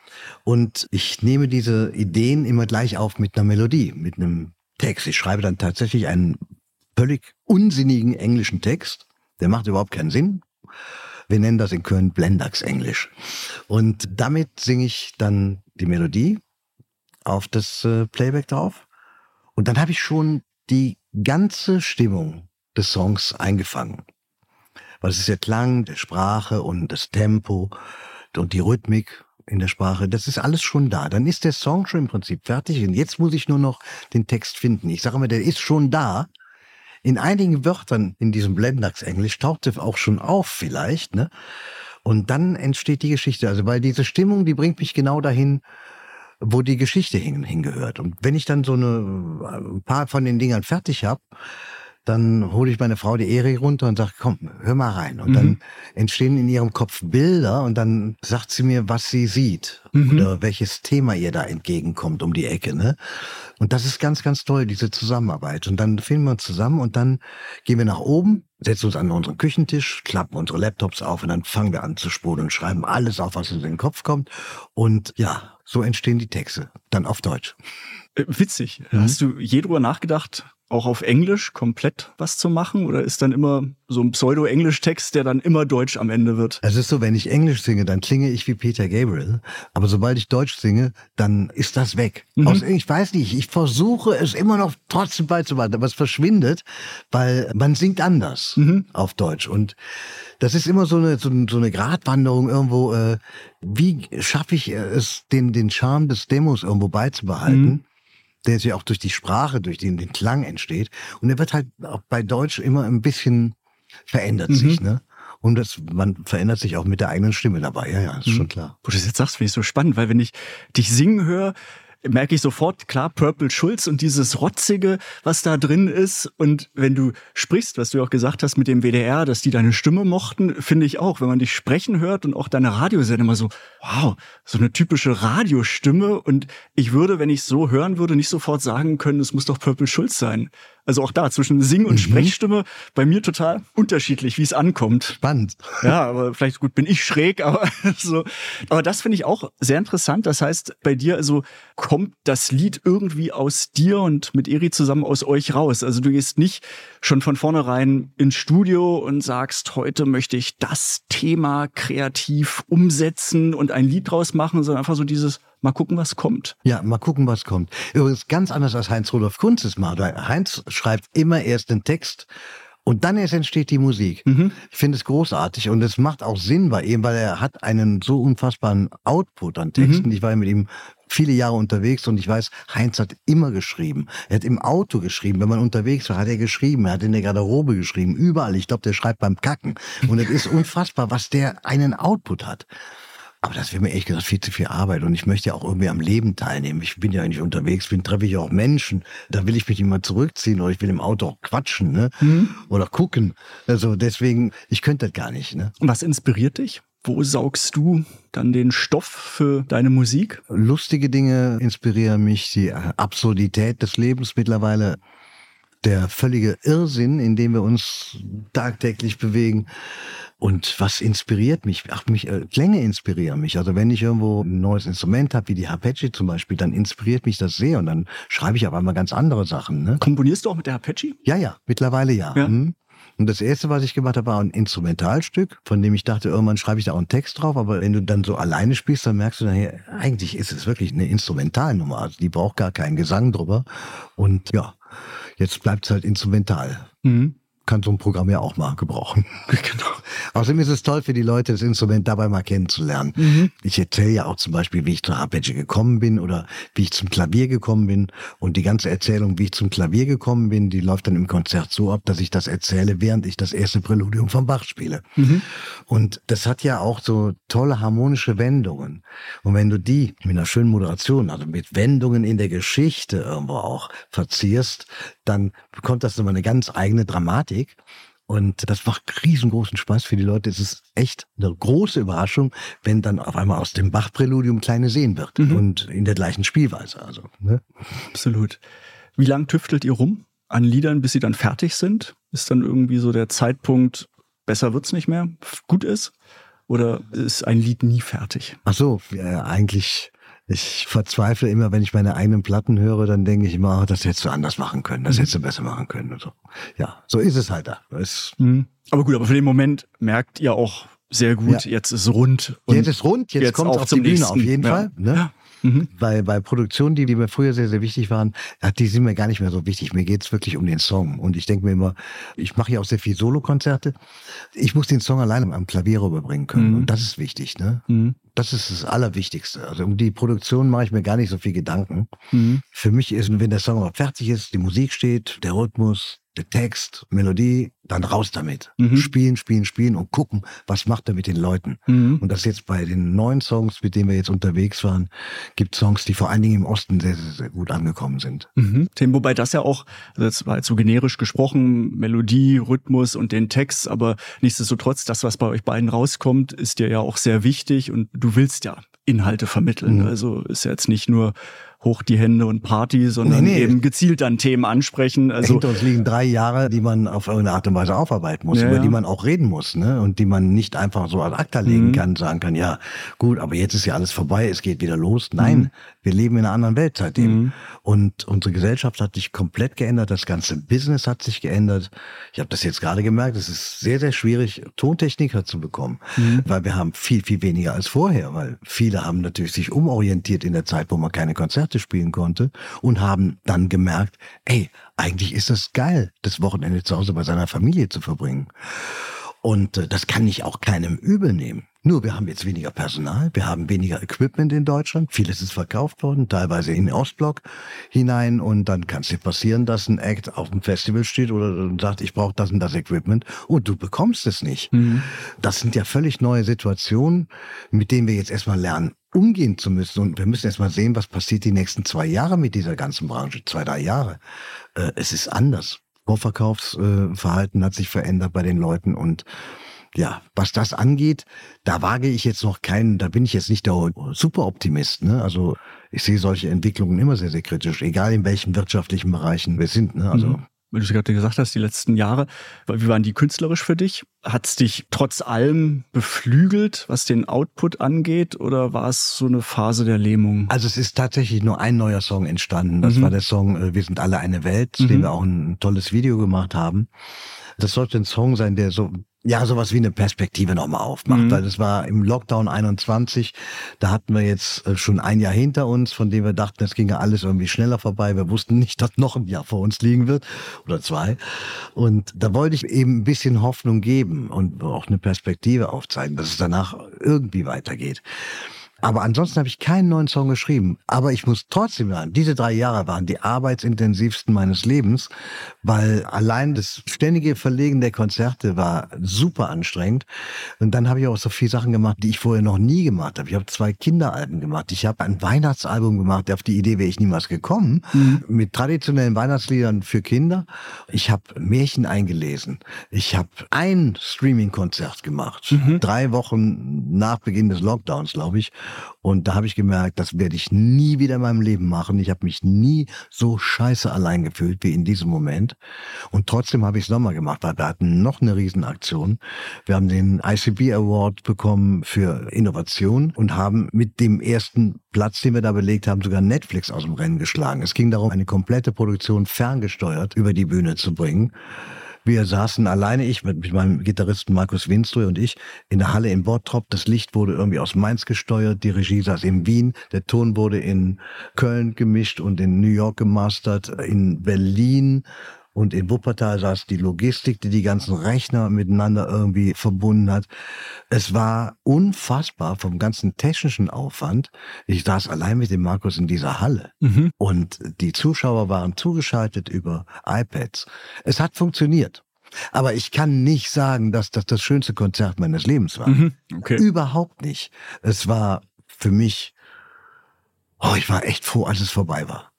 Und ich nehme diese Ideen immer gleich auf mit einer Melodie, mit einem Text. Ich schreibe dann tatsächlich einen völlig unsinnigen englischen Text. Der macht überhaupt keinen Sinn. Wir nennen das in Köln Blendax-Englisch. Und damit singe ich dann die Melodie auf das äh, Playback drauf. Und dann habe ich schon die ganze Stimmung des Songs eingefangen. Weil es ist der Klang der Sprache und das Tempo und die Rhythmik in der Sprache, das ist alles schon da. Dann ist der Song schon im Prinzip fertig und jetzt muss ich nur noch den Text finden. Ich sage immer, der ist schon da. In einigen Wörtern in diesem Blendax-Englisch taucht er auch schon auf vielleicht, ne? Und dann entsteht die Geschichte. Also weil diese Stimmung, die bringt mich genau dahin, wo die Geschichte hin, hingehört. Und wenn ich dann so eine, ein paar von den Dingern fertig habe, dann hole ich meine Frau die Eri runter und sage, komm, hör mal rein. Und Mhm. dann entstehen in ihrem Kopf Bilder und dann sagt sie mir, was sie sieht Mhm. oder welches Thema ihr da entgegenkommt um die Ecke. Ne? Und das ist ganz, ganz toll, diese Zusammenarbeit. Und dann finden wir uns zusammen und dann gehen wir nach oben, setzen uns an unseren Küchentisch, klappen unsere Laptops auf und dann fangen wir an zu spulen und schreiben alles auf, was uns in den Kopf kommt. Und ja, so entstehen die Texte. Dann auf Deutsch. Äh, witzig. Mhm. Hast du je drüber nachgedacht, auch auf Englisch komplett was zu machen? Oder ist dann immer so ein Pseudo-Englisch-Text, der dann immer Deutsch am Ende wird? Es ist so, wenn ich Englisch singe, dann klinge ich wie Peter Gabriel. Aber sobald ich Deutsch singe, dann ist das weg. Mhm. Aus, ich weiß nicht, ich versuche es immer noch trotzdem beizubehalten, aber es verschwindet, weil man singt anders Mhm. auf Deutsch. Und das ist immer so eine, so, eine- so eine Gratwanderung irgendwo. Äh, wie schaffe ich es, den, den Charme des Demos irgendwo beizubehalten? Mhm. Der ja auch durch die Sprache, durch den, den Klang entsteht. Und der wird halt auch bei Deutsch immer ein bisschen verändert Mhm. sich, ne? Und das, man verändert sich auch mit der eigenen Stimme dabei. Ja, ja, ist schon klar. Wo du das jetzt sagst, finde ich so spannend, weil wenn ich dich singen höre, merke ich sofort, klar, Purple Schulz und dieses Rotzige, was da drin ist. Und wenn du sprichst, was du ja auch gesagt hast mit dem WDR, dass die deine Stimme mochten, finde ich auch, wenn man dich sprechen hört und auch deine Radiosendung immer so, wow, so eine typische Radiostimme. Und ich würde, wenn ich so hören würde, nicht sofort sagen können, es muss doch Purple Schulz sein. Also auch da zwischen Sing- und Sprechstimme bei mir total unterschiedlich, wie es ankommt. Spannend. Ja, aber vielleicht gut bin ich schräg, aber so. Aber das finde ich auch sehr interessant. Das heißt, bei dir also kommt das Lied irgendwie aus dir und mit Eri zusammen aus euch raus. Also du gehst nicht schon von vornherein ins Studio und sagst, heute möchte ich das Thema kreativ umsetzen und ein Lied draus machen, sondern einfach so dieses mal gucken, was kommt. Ja, mal gucken, was kommt. Übrigens ganz anders als Heinz Rudolf Kunz es macht. Heinz schreibt immer erst den Text und dann erst entsteht die Musik. Ich finde es großartig und es macht auch Sinn bei ihm, weil er hat einen so unfassbaren Output an Texten. Ich war ja mit ihm viele Jahre unterwegs und ich weiß, Heinz hat immer geschrieben. Er hat im Auto geschrieben, wenn man unterwegs war, hat er geschrieben, er hat in der Garderobe geschrieben, überall. Ich glaube, der schreibt beim Kacken. Und es ist unfassbar, was der einen Output hat. Aber das wäre mir ehrlich gesagt viel zu viel Arbeit und ich möchte ja auch irgendwie am Leben teilnehmen. Ich bin ja eigentlich unterwegs, bin treffe ich auch Menschen. Da will ich mich immer zurückziehen oder ich will im Auto auch quatschen, ne? Oder gucken. Also deswegen, ich könnte das gar nicht, ne? Und was inspiriert dich? Wo saugst du dann den Stoff für deine Musik? Lustige Dinge inspirieren mich, die Absurdität des Lebens mittlerweile, der völlige Irrsinn, in dem wir uns tagtäglich bewegen. Und was inspiriert mich? Ach, mich äh, Klänge inspirieren mich. Also wenn ich irgendwo ein neues Instrument habe, wie die Arpeggi zum Beispiel, dann inspiriert mich das sehr und dann schreibe ich auf einmal ganz andere Sachen. Ne? Komponierst du auch mit der Apache? Ja, ja, mittlerweile ja. Ja. Hm. Und das erste, was ich gemacht habe, war ein Instrumentalstück, von dem ich dachte, irgendwann schreibe ich da auch einen Text drauf. Aber wenn du dann so alleine spielst, dann merkst du nachher, eigentlich ist es wirklich eine Instrumentalnummer. Also die braucht gar keinen Gesang drüber. Und ja, jetzt bleibt es halt instrumental. Mhm. Kann so ein Programm ja auch mal gebrauchen. Genau. Außerdem ist es toll für die Leute, das Instrument dabei mal kennenzulernen. Mhm. Ich erzähle ja auch zum Beispiel, wie ich zur Arpeggio gekommen bin oder wie ich zum Klavier gekommen bin. Und die ganze Erzählung, wie ich zum Klavier gekommen bin, die läuft dann im Konzert so ab, dass ich das erzähle, während ich das erste Präludium vom Bach spiele. Und das hat ja auch so tolle harmonische Wendungen. Und wenn du die mit einer schönen Moderation, also mit Wendungen in der Geschichte irgendwo auch verzierst, dann bekommt das nochmal eine ganz eigene Dramatik. Und das macht riesengroßen Spaß für die Leute. Es ist echt eine große Überraschung, wenn dann auf einmal aus dem Bach-Präludium kleine Seen wird. Und in der gleichen Spielweise. Also, ne? Absolut. Wie lang tüftelt ihr rum an Liedern, bis sie dann fertig sind? Ist dann irgendwie so der Zeitpunkt, besser wird's nicht mehr, gut ist? Oder ist ein Lied nie fertig? Ach so, äh, eigentlich, ich verzweifle immer, wenn ich meine eigenen Platten höre, dann denke ich immer, oh, das hättest du anders machen können, das hättest du besser machen können und so. Ja, so ist es halt da. Es, Mhm. Aber gut, aber für den Moment merkt ihr auch sehr gut, Ja. jetzt ist rund. und jetzt ist rund, jetzt, jetzt kommt es auf zum die Bühne nächsten. auf jeden Ja. Fall. Ne? Ja. Mhm. Bei, bei Produktionen, die, die mir früher sehr, sehr wichtig waren, die sind mir gar nicht mehr so wichtig. Mir geht's wirklich um den Song. Und ich denke mir immer, ich mache ja auch sehr viel Solokonzerte. Ich muss den Song alleine am Klavier rüberbringen können. Mhm. Und das ist wichtig. Ne? Mhm. Das ist das Allerwichtigste. Also um die Produktion mache ich mir gar nicht so viel Gedanken. Mhm. Für mich ist, wenn der Song fertig ist, die Musik steht, der Rhythmus, der Text, Melodie, dann raus damit. Mhm. Spielen, spielen, spielen und gucken, was macht er mit den Leuten. Mhm. Und das jetzt bei den neuen Songs, mit denen wir jetzt unterwegs waren, gibt Songs, die vor allen Dingen im Osten sehr, sehr, sehr gut angekommen sind. Mhm. Themen, wobei das ja auch, also das war jetzt so generisch gesprochen, Melodie, Rhythmus und den Text, aber nichtsdestotrotz, das, was bei euch beiden rauskommt, ist dir ja auch sehr wichtig und du willst ja Inhalte vermitteln. Mhm. Also ist ja jetzt nicht nur hoch die Hände und Party, sondern Nee, nee. eben gezielt an Themen ansprechen. Also Hinter uns liegen drei Jahre, die man auf irgendeine Art und Weise aufarbeiten muss, Ja, über die man auch reden muss, ne? Und die man nicht einfach so ad acta legen Mhm. kann, sagen kann, ja, gut, aber jetzt ist ja alles vorbei, es geht wieder los. Nein, Mhm. Wir leben in einer anderen Welt seitdem. Mhm. Und unsere Gesellschaft hat sich komplett geändert, das ganze Business hat sich geändert. Ich habe das jetzt gerade gemerkt, es ist sehr, sehr schwierig, Tontechniker zu bekommen, Mhm. weil wir haben viel, viel weniger als vorher, weil viele haben natürlich sich umorientiert in der Zeit, wo man keine Konzerte spielen konnte und haben dann gemerkt, ey, eigentlich ist das geil, das Wochenende zu Hause bei seiner Familie zu verbringen. Und äh, das kann ich auch keinem übel nehmen. Nur wir haben jetzt weniger Personal, wir haben weniger Equipment in Deutschland. Vieles ist verkauft worden, teilweise in den Ostblock hinein. Und dann kann es dir passieren, dass ein Act auf dem Festival steht oder sagt, ich brauche das und das Equipment und du bekommst es nicht. Mhm. Das sind ja völlig neue Situationen, mit denen wir jetzt erstmal lernen, umgehen zu müssen. Und wir müssen erstmal sehen, was passiert die nächsten zwei Jahre mit dieser ganzen Branche. Zwei, drei Jahre. Äh, es ist anders. Vorverkaufsverhalten hat sich verändert bei den Leuten und ja, was das angeht, da wage ich jetzt noch keinen, da bin ich jetzt nicht der Superoptimist. Ne? Also ich sehe solche Entwicklungen immer sehr, sehr kritisch, egal in welchen wirtschaftlichen Bereichen wir sind. Ne? Also Mhm. Weil du es gerade gesagt hast, die letzten Jahre, wie waren die künstlerisch für dich? Hat es dich trotz allem beflügelt, was den Output angeht, oder war es so eine Phase der Lähmung? Also es ist tatsächlich nur ein neuer Song entstanden. Das Mhm. war der Song äh, Wir sind alle eine Welt, zu Mhm. dem wir auch ein tolles Video gemacht haben. Das sollte ein Song sein, der so ja sowas wie eine Perspektive nochmal aufmacht, Mhm. weil das war im Lockdown 21. Da hatten wir jetzt äh, schon ein Jahr hinter uns, von dem wir dachten, es ginge alles irgendwie schneller vorbei. Wir wussten nicht, dass noch ein Jahr vor uns liegen wird oder zwei. Und da wollte ich eben ein bisschen Hoffnung geben und auch eine Perspektive aufzeigen, dass es danach irgendwie weitergeht. Aber ansonsten habe ich keinen neuen Song geschrieben. Aber ich muss trotzdem sagen, diese drei Jahre waren die arbeitsintensivsten meines Lebens, weil allein das ständige Verlegen der Konzerte war super anstrengend. Und dann habe ich auch so viele Sachen gemacht, die ich vorher noch nie gemacht habe. Ich habe zwei Kinderalben gemacht. Ich habe ein Weihnachtsalbum gemacht. Auf die Idee wäre ich niemals gekommen. Mit traditionellen Weihnachtsliedern für Kinder. Ich habe Märchen eingelesen. Ich habe ein Streaming-Konzert gemacht. Drei Wochen nach Beginn des Lockdowns, glaube ich. Und da habe ich gemerkt, das werde ich nie wieder in meinem Leben machen. Ich habe mich nie so scheiße allein gefühlt wie in diesem Moment. Und trotzdem habe ich es nochmal gemacht, weil wir hatten noch eine Riesenaktion. Wir haben den ICB Award bekommen für Innovation und haben mit dem ersten Platz, den wir da belegt haben, sogar Netflix aus dem Rennen geschlagen. Es ging darum, eine komplette Produktion ferngesteuert über die Bühne zu bringen. Wir saßen alleine, ich mit, meinem Gitarristen Markus Winström und ich, in der Halle in Bottrop. Das Licht wurde irgendwie aus Mainz gesteuert, die Regie saß in Wien, der Ton wurde in Köln gemischt und in New York gemastert, in Berlin und in Wuppertal saß die Logistik, die die ganzen Rechner miteinander irgendwie verbunden hat. Es war unfassbar vom ganzen technischen Aufwand. Ich saß allein mit dem Markus in dieser Halle. Mhm. Und die Zuschauer waren zugeschaltet über iPads. Es hat funktioniert. Aber ich kann nicht sagen, dass das das schönste Konzert meines Lebens war. Mhm. Okay. Überhaupt nicht. Es war für mich, oh, ich war echt froh, als es vorbei war.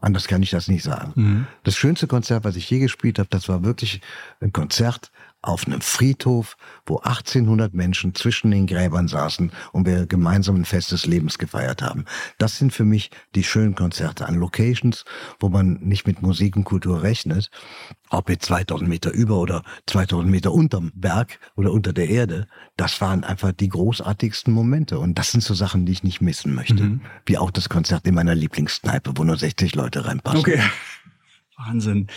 Anders kann ich das nicht sagen. Mhm. Das schönste Konzert, was ich je gespielt habe, das war wirklich ein Konzert auf einem Friedhof, wo 1800 Menschen zwischen den Gräbern saßen und wir gemeinsam ein Fest des Lebens gefeiert haben. Das sind für mich die schönen Konzerte an Locations, wo man nicht mit Musik und Kultur rechnet, ob jetzt 2000 Meter über oder 2000 Meter unterm Berg oder unter der Erde. Das waren einfach die großartigsten Momente und das sind so Sachen, die ich nicht missen möchte. Mhm. Wie auch das Konzert in meiner Lieblingskneipe, wo nur 60 Leute reinpassen. Okay. Wahnsinn.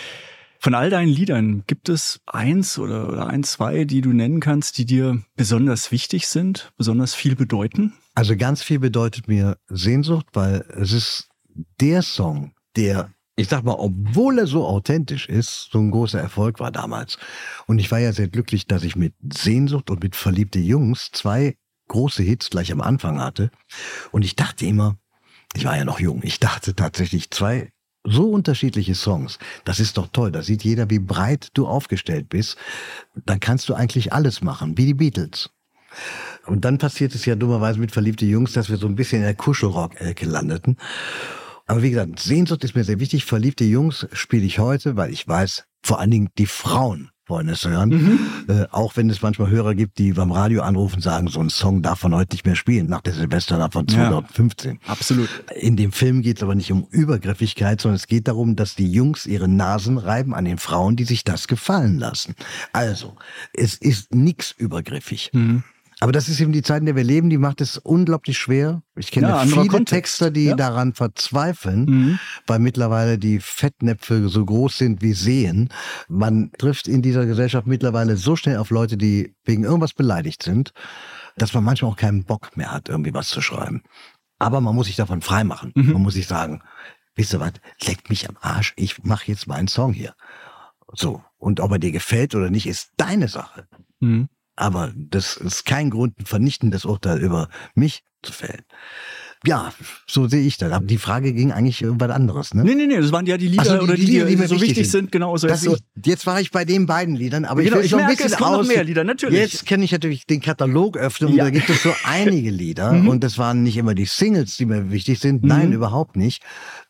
Von all deinen Liedern gibt es eins oder, oder ein, zwei, die du nennen kannst, die dir besonders wichtig sind, besonders viel bedeuten? Also ganz viel bedeutet mir Sehnsucht, weil es ist der Song, der, ich sag mal, obwohl er so authentisch ist, so ein großer Erfolg war damals. Und ich war ja sehr glücklich, dass ich mit Sehnsucht und mit Verliebte Jungs zwei große Hits gleich am Anfang hatte. Und ich dachte immer, ich war ja noch jung, ich dachte tatsächlich zwei so unterschiedliche Songs. Das ist doch toll. Da sieht jeder, wie breit du aufgestellt bist. Dann kannst du eigentlich alles machen, wie die Beatles. Und dann passiert es ja dummerweise mit verliebte Jungs, dass wir so ein bisschen in der Kuschelrock-Ecke landeten. Aber wie gesagt, Sehnsucht ist mir sehr wichtig. Verliebte Jungs spiele ich heute, weil ich weiß, vor allen Dingen die Frauen wollen es hören. Mhm. Äh, auch wenn es manchmal Hörer gibt, die beim Radio anrufen und sagen, so ein Song darf man heute nicht mehr spielen, nach der Silvesternacht von Ja. 2015. Absolut. In dem Film geht es aber nicht um Übergriffigkeit, sondern es geht darum, dass die Jungs ihre Nasen reiben an den Frauen, die sich das gefallen lassen. Also, es ist nix übergriffig. Mhm. Aber das ist eben die Zeit, in der wir leben, die macht es unglaublich schwer. Ich kenne Ja, viele Kontext. Texter, die Ja. daran verzweifeln, Mhm. weil mittlerweile die Fettnäpfe so groß sind wie Seen. Man trifft in dieser Gesellschaft mittlerweile so schnell auf Leute, die wegen irgendwas beleidigt sind, dass man manchmal auch keinen Bock mehr hat, irgendwie was zu schreiben. Aber man muss sich davon freimachen. Mhm. Man muss sich sagen, wisst ihr was, leckt mich am Arsch, ich mache jetzt meinen Song hier. So. Und ob er dir gefällt oder nicht, ist deine Sache. Mhm. Aber das ist kein Grund, ein vernichtendes Urteil über mich zu fällen. Ja, so sehe ich das. Aber die Frage ging eigentlich um was anderes, ne? Nee, nee, nee, das waren ja die Lieder so, die oder die, Lieder, die, die mir so wichtig sind. sind. Genau, so jetzt jetzt war ich bei den beiden Liedern, aber Genau, ich will ich schon ein merke, bisschen es kommen noch aus. mehr Lieder, natürlich. Jetzt kann ich natürlich den Katalog öffnen und Ja. da gibt es so einige Lieder und das waren nicht immer die Singles, die mir wichtig sind. Nein, Mhm. überhaupt nicht.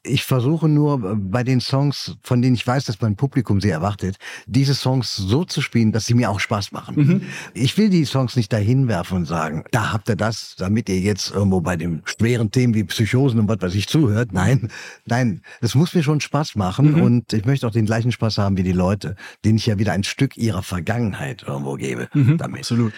Ich versuche nur äh, bei den Songs, von denen ich weiß, dass mein Publikum sie erwartet, diese Songs so zu spielen, dass sie mir auch Spaß machen. Mhm. Ich will die Songs nicht dahin werfen und sagen, da habt ihr das, damit ihr jetzt irgendwo bei den schweren Themen wie Psychosen und was weiß ich zuhört. Nein, nein, es muss mir schon Spaß machen Mhm. und ich möchte auch den gleichen Spaß haben wie die Leute, denen ich ja wieder ein Stück ihrer Vergangenheit irgendwo gebe Mhm, damit. Absolut.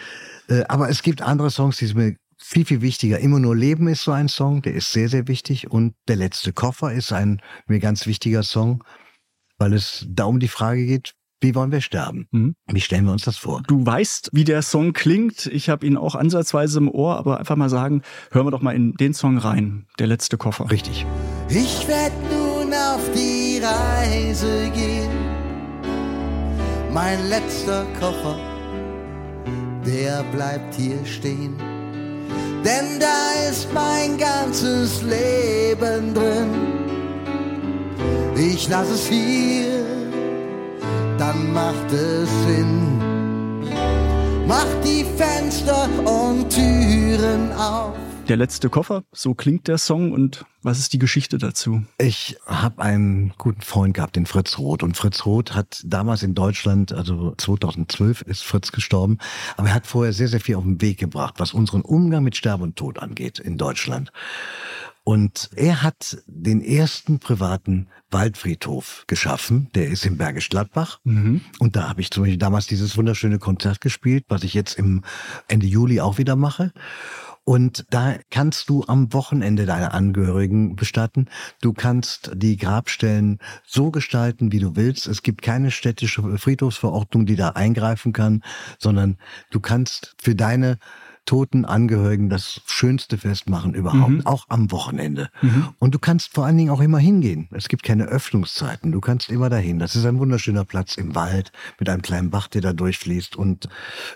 Äh, aber es gibt andere Songs, die mir viel, viel wichtiger. Immer nur Leben ist so ein Song, der ist sehr, sehr wichtig. Und Der letzte Koffer ist ein mir ganz wichtiger Song, weil es da um die Frage geht, wie wollen wir sterben? Mhm. Wie stellen wir uns das vor? Du weißt, wie der Song klingt. Ich habe ihn auch ansatzweise im Ohr, aber einfach mal sagen, hören wir doch mal in den Song rein. Der letzte Koffer. Richtig. Ich werd nun auf die Reise gehen. Mein letzter Koffer, der bleibt hier stehen. Denn da ist mein ganzes Leben drin. Ich lass es hier, dann macht es Sinn. Mach die Fenster und Türen auf. Der letzte Koffer, so klingt der Song und was ist die Geschichte dazu? Ich habe einen guten Freund gehabt, den Fritz Roth. Und Fritz Roth hat damals in Deutschland, also 2012 ist Fritz gestorben, aber er hat vorher sehr, sehr viel auf den Weg gebracht, was unseren Umgang mit Sterben und Tod angeht in Deutschland. Und er hat den ersten privaten Waldfriedhof geschaffen. Der ist im Bergisch Gladbach. Mhm. Und da habe ich zum Beispiel damals dieses wunderschöne Konzert gespielt, was ich jetzt im Ende Juli auch wieder mache. Und da kannst du am Wochenende deine Angehörigen bestatten. Du kannst die Grabstellen so gestalten, wie du willst. Es gibt keine städtische Friedhofsverordnung, die da eingreifen kann, sondern du kannst für deine toten Angehörigen das schönste Fest machen überhaupt, Mhm. auch am Wochenende. Mhm. Und du kannst vor allen Dingen auch immer hingehen. Es gibt keine Öffnungszeiten. Du kannst immer dahin. Das ist ein wunderschöner Platz im Wald mit einem kleinen Bach, der da durchfließt. Und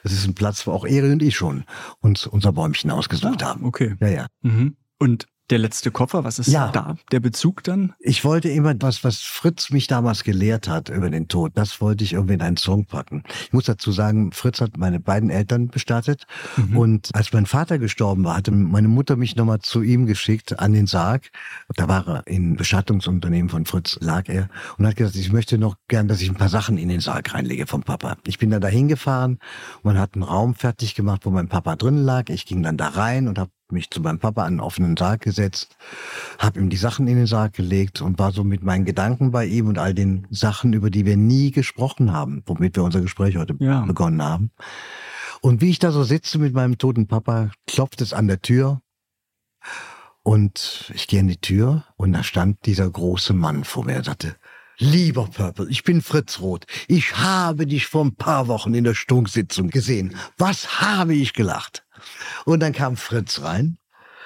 es ist ein Platz, wo auch Eri und ich schon uns unser Bäumchen ausgesucht Ah, haben. okay. Ja, ja. Mhm. Und Der letzte Koffer, was ist Ja. da der Bezug dann? Ich wollte immer was, was Fritz mich damals gelehrt hat über den Tod, das wollte ich irgendwie in einen Song packen. Ich muss dazu sagen, Fritz hat meine beiden Eltern bestattet und als mein Vater gestorben war, hatte meine Mutter mich nochmal zu ihm geschickt an den Sarg. Da war er im Bestattungsunternehmen von Fritz, lag er und hat gesagt, ich möchte noch gern, dass ich ein paar Sachen in den Sarg reinlege vom Papa. Ich bin dann dahin gefahren, man hat einen Raum fertig gemacht, wo mein Papa drin lag. Ich ging dann da rein und habe mich zu meinem Papa an einen offenen Sarg gesetzt, habe ihm die Sachen in den Sarg gelegt und war so mit meinen Gedanken bei ihm und all den Sachen, über die wir nie gesprochen haben, womit wir unser Gespräch heute Ja. begonnen haben. Und wie ich da so sitze mit meinem toten Papa, klopft es an der Tür und ich gehe in die Tür und da stand dieser große Mann vor mir. Er sagte, Lieber Purple, ich bin Fritz Roth. Ich habe dich vor ein paar Wochen in der Stunksitzung gesehen. Was habe ich gelacht? Und dann kam Fritz rein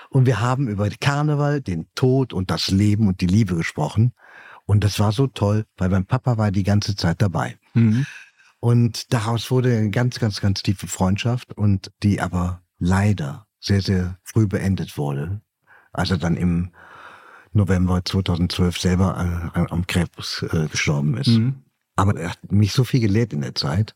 und wir haben über Karneval, den Tod und das Leben und die Liebe gesprochen. Und das war so toll, weil mein Papa war die ganze Zeit dabei. Mhm. Und daraus wurde eine ganz, ganz, ganz tiefe Freundschaft und die aber leider sehr, sehr früh beendet wurde, als er dann im November 2012 selber äh, am Krebs äh, gestorben ist. Mhm. Aber er hat mich so viel gelehrt in der Zeit,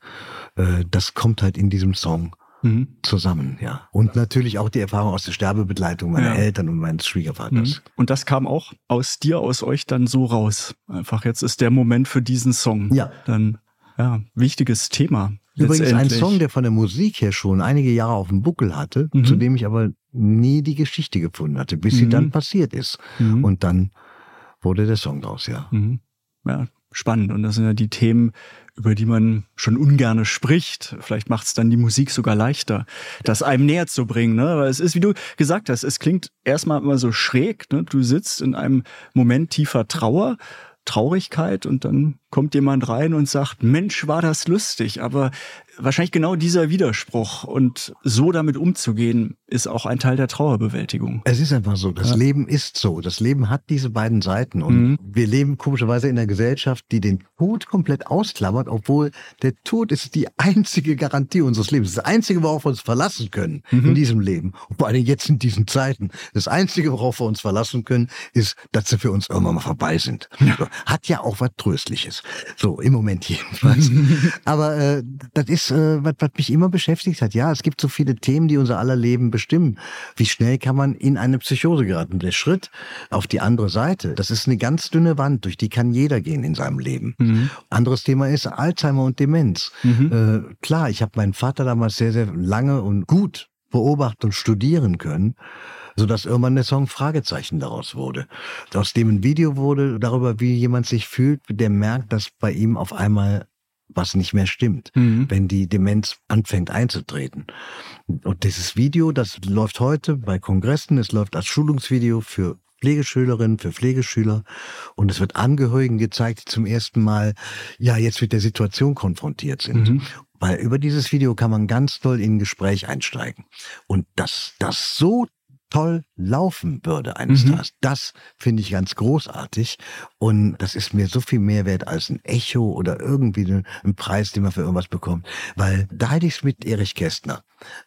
äh, das kommt halt in diesem Song Mhm. zusammen, ja. Und natürlich auch die Erfahrung aus der Sterbebegleitung meiner Ja. Eltern und meines Schwiegervaters. Mhm. Und das kam auch aus dir, aus euch dann so raus. Einfach jetzt ist der Moment für diesen Song. Ja. Dann, ja, wichtiges Thema. Übrigens ein. Song, der von der Musik her schon einige Jahre auf dem Buckel hatte, Mhm. zu dem ich aber nie die Geschichte gefunden hatte, bis sie Mhm. dann passiert ist. Mhm. Und dann wurde der Song draus, ja. Mhm. Ja, spannend. Und das sind ja die Themen, über die man schon ungerne spricht. Vielleicht macht es dann die Musik sogar leichter, das einem näher zu bringen. Ne? Weil es ist, wie du gesagt hast, es klingt erstmal immer so schräg. Ne? Du sitzt in einem Moment tiefer Trauer, Traurigkeit und dann kommt jemand rein und sagt, Mensch, war das lustig. Aber wahrscheinlich genau dieser Widerspruch und so damit umzugehen, ist auch ein Teil der Trauerbewältigung. Es ist einfach so, das Ja. Leben ist so. Das Leben hat diese beiden Seiten. Und Mhm. wir leben komischerweise in einer Gesellschaft, die den Tod komplett ausklammert, obwohl der Tod ist die einzige Garantie unseres Lebens. Das Einzige, worauf wir uns verlassen können Mhm. in diesem Leben. Und vor allem jetzt in diesen Zeiten. Das Einzige, worauf wir uns verlassen können, ist, dass sie für uns irgendwann mal vorbei sind. So, Hat ja auch was Tröstliches. So, im Moment jedenfalls. Aber äh, das ist, äh, was, was mich immer beschäftigt hat. Ja, es gibt so viele Themen, die unser aller Leben bestimmen. Wie schnell kann man in eine Psychose geraten? Der Schritt auf die andere Seite, das ist eine ganz dünne Wand, durch die kann jeder gehen in seinem Leben. Mhm. Anderes Thema ist Alzheimer und Demenz. Äh, klar, ich habe meinen Vater damals sehr, sehr lange und gut beobachten und studieren können, sodass irgendwann der Song Fragezeichen daraus wurde. Aus dem ein Video wurde darüber, wie jemand sich fühlt, der merkt, dass bei ihm auf einmal was nicht mehr stimmt, Mhm. wenn die Demenz anfängt einzutreten. Und dieses Video, das läuft heute bei Kongressen, es läuft als Schulungsvideo für Pflegeschülerinnen, für Pflegeschüler und es wird Angehörigen gezeigt, die zum ersten Mal ja jetzt mit der Situation konfrontiert sind. Mhm. Weil über dieses Video kann man ganz toll in ein Gespräch einsteigen. Und dass das so toll laufen würde eines Mhm. Tages, das finde ich ganz großartig. Und das ist mir so viel mehr wert als ein Echo oder irgendwie ein- ein Preis, den man für irgendwas bekommt. Weil da hätte ich es mit Erich Kästner.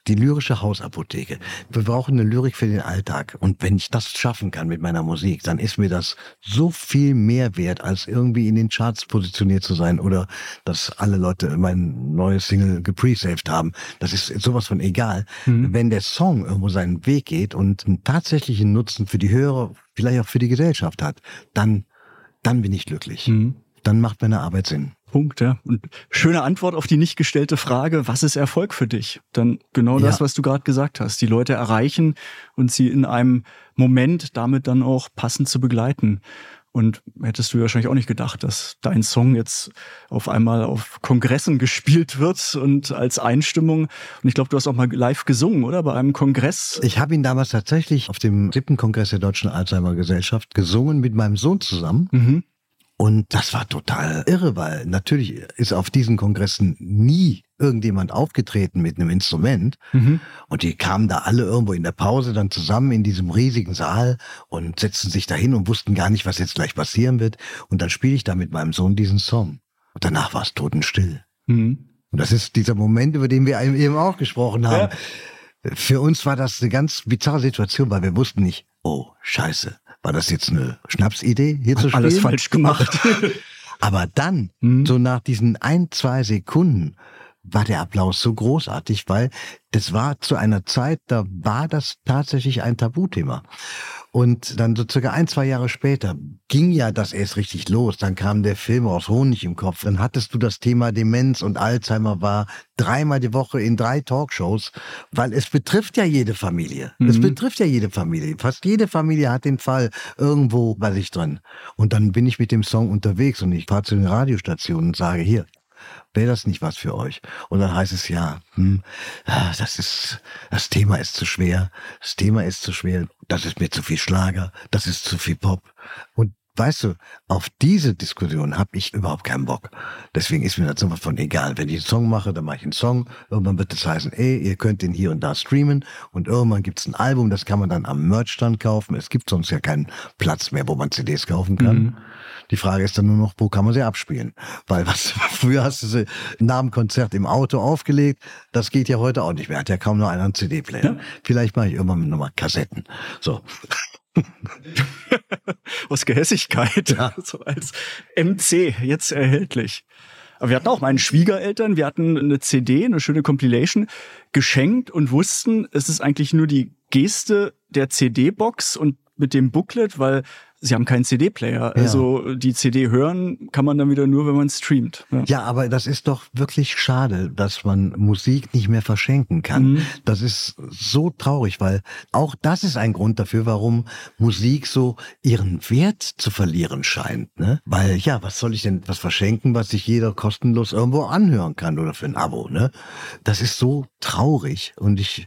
Die lyrische Hausapotheke. Wir brauchen eine Lyrik für den Alltag. Und wenn ich das schaffen kann mit meiner Musik, dann ist mir das so viel mehr wert, als irgendwie in den Charts positioniert zu sein oder dass alle Leute mein neues Single gepresaved haben. Das ist sowas von egal. Wenn der Song irgendwo seinen Weg geht und einen tatsächlichen Nutzen für die Hörer, vielleicht auch für die Gesellschaft hat, dann, dann bin ich glücklich. Mhm. Dann macht meine Arbeit Sinn. Punkt, ja. Und schöne Antwort auf die nicht gestellte Frage, was ist Erfolg für dich? Dann genau das, Ja. was du gerade gesagt hast. Die Leute erreichen und sie in einem Moment damit dann auch passend zu begleiten. Und hättest du wahrscheinlich auch nicht gedacht, dass dein Song jetzt auf einmal auf Kongressen gespielt wird und als Einstimmung. Und ich glaube, du hast auch mal live gesungen, oder? Bei einem Kongress. Ich habe ihn damals tatsächlich auf dem siebten Kongress der Deutschen Alzheimer Gesellschaft gesungen mit meinem Sohn zusammen. Mhm. Und das war total irre, weil natürlich ist auf diesen Kongressen nie irgendjemand aufgetreten mit einem Instrument. Mhm. Und die kamen da alle irgendwo in der Pause dann zusammen in diesem riesigen Saal und setzten sich dahin und wussten gar nicht, was jetzt gleich passieren wird. Und dann spiele ich da mit meinem Sohn diesen Song. Und danach war es totenstill. Mhm. Und das ist dieser Moment, über den wir eben auch gesprochen haben. Für uns war das eine ganz bizarre Situation, weil wir wussten nicht, oh, scheiße, war das jetzt eine Schnapsidee, hier zu spielen? Alles falsch gemacht. Aber dann, so nach diesen ein, zwei Sekunden, war der Applaus so großartig, weil das war zu einer Zeit, da war das tatsächlich ein Tabuthema. Und dann so circa ein, zwei Jahre später ging ja das erst richtig los. Dann kam der Film aus Honig im Kopf. Dann hattest du das Thema Demenz und Alzheimer war dreimal die Woche in drei Talkshows, weil es betrifft ja jede Familie. Es betrifft ja jede Familie. Fast jede Familie hat den Fall irgendwo bei sich drin. Und dann bin ich mit dem Song unterwegs und ich fahre zu den Radiostationen und sage, hier, wäre das nicht was für euch? Und dann heißt es ja, hm, ah, das ist, das Thema ist zu schwer, das Thema ist zu schwer, das ist mir zu viel Schlager, das ist zu viel Pop. Und weißt du, auf diese Diskussion habe ich überhaupt keinen Bock. Deswegen ist mir das sowas von egal. Wenn ich einen Song mache, dann mache ich einen Song. Irgendwann wird es heißen, ey, ihr könnt den hier und da streamen. Und irgendwann gibt's ein Album, das kann man dann am Merchstand kaufen. Es gibt sonst ja keinen Platz mehr, wo man CDs kaufen kann. Die Frage ist dann nur noch, wo kann man sie abspielen? Weil was, früher hast du sie nach dem Konzert im Auto aufgelegt. Das geht ja heute auch nicht mehr. Hat ja kaum noch einer einen CD-Player. Vielleicht mache ich irgendwann nochmal Kassetten. So. Aus Gehässigkeit. So als MC jetzt erhältlich. Aber wir hatten auch meinen Schwiegereltern, wir hatten eine CD, eine schöne Compilation, geschenkt und wussten, es ist eigentlich nur die Geste der CD-Box und mit dem Booklet, weil sie haben keinen CD-Player. Also die CD hören kann man dann wieder nur, wenn man streamt. Ja. Ja, aber das ist doch wirklich schade, dass man Musik nicht mehr verschenken kann. Das ist so traurig, weil auch das ist ein Grund dafür, warum Musik so ihren Wert zu verlieren scheint. Ne? Weil ja, was soll ich denn was verschenken, was sich jeder kostenlos irgendwo anhören kann oder für ein Abo? Ne? Das ist so traurig und ich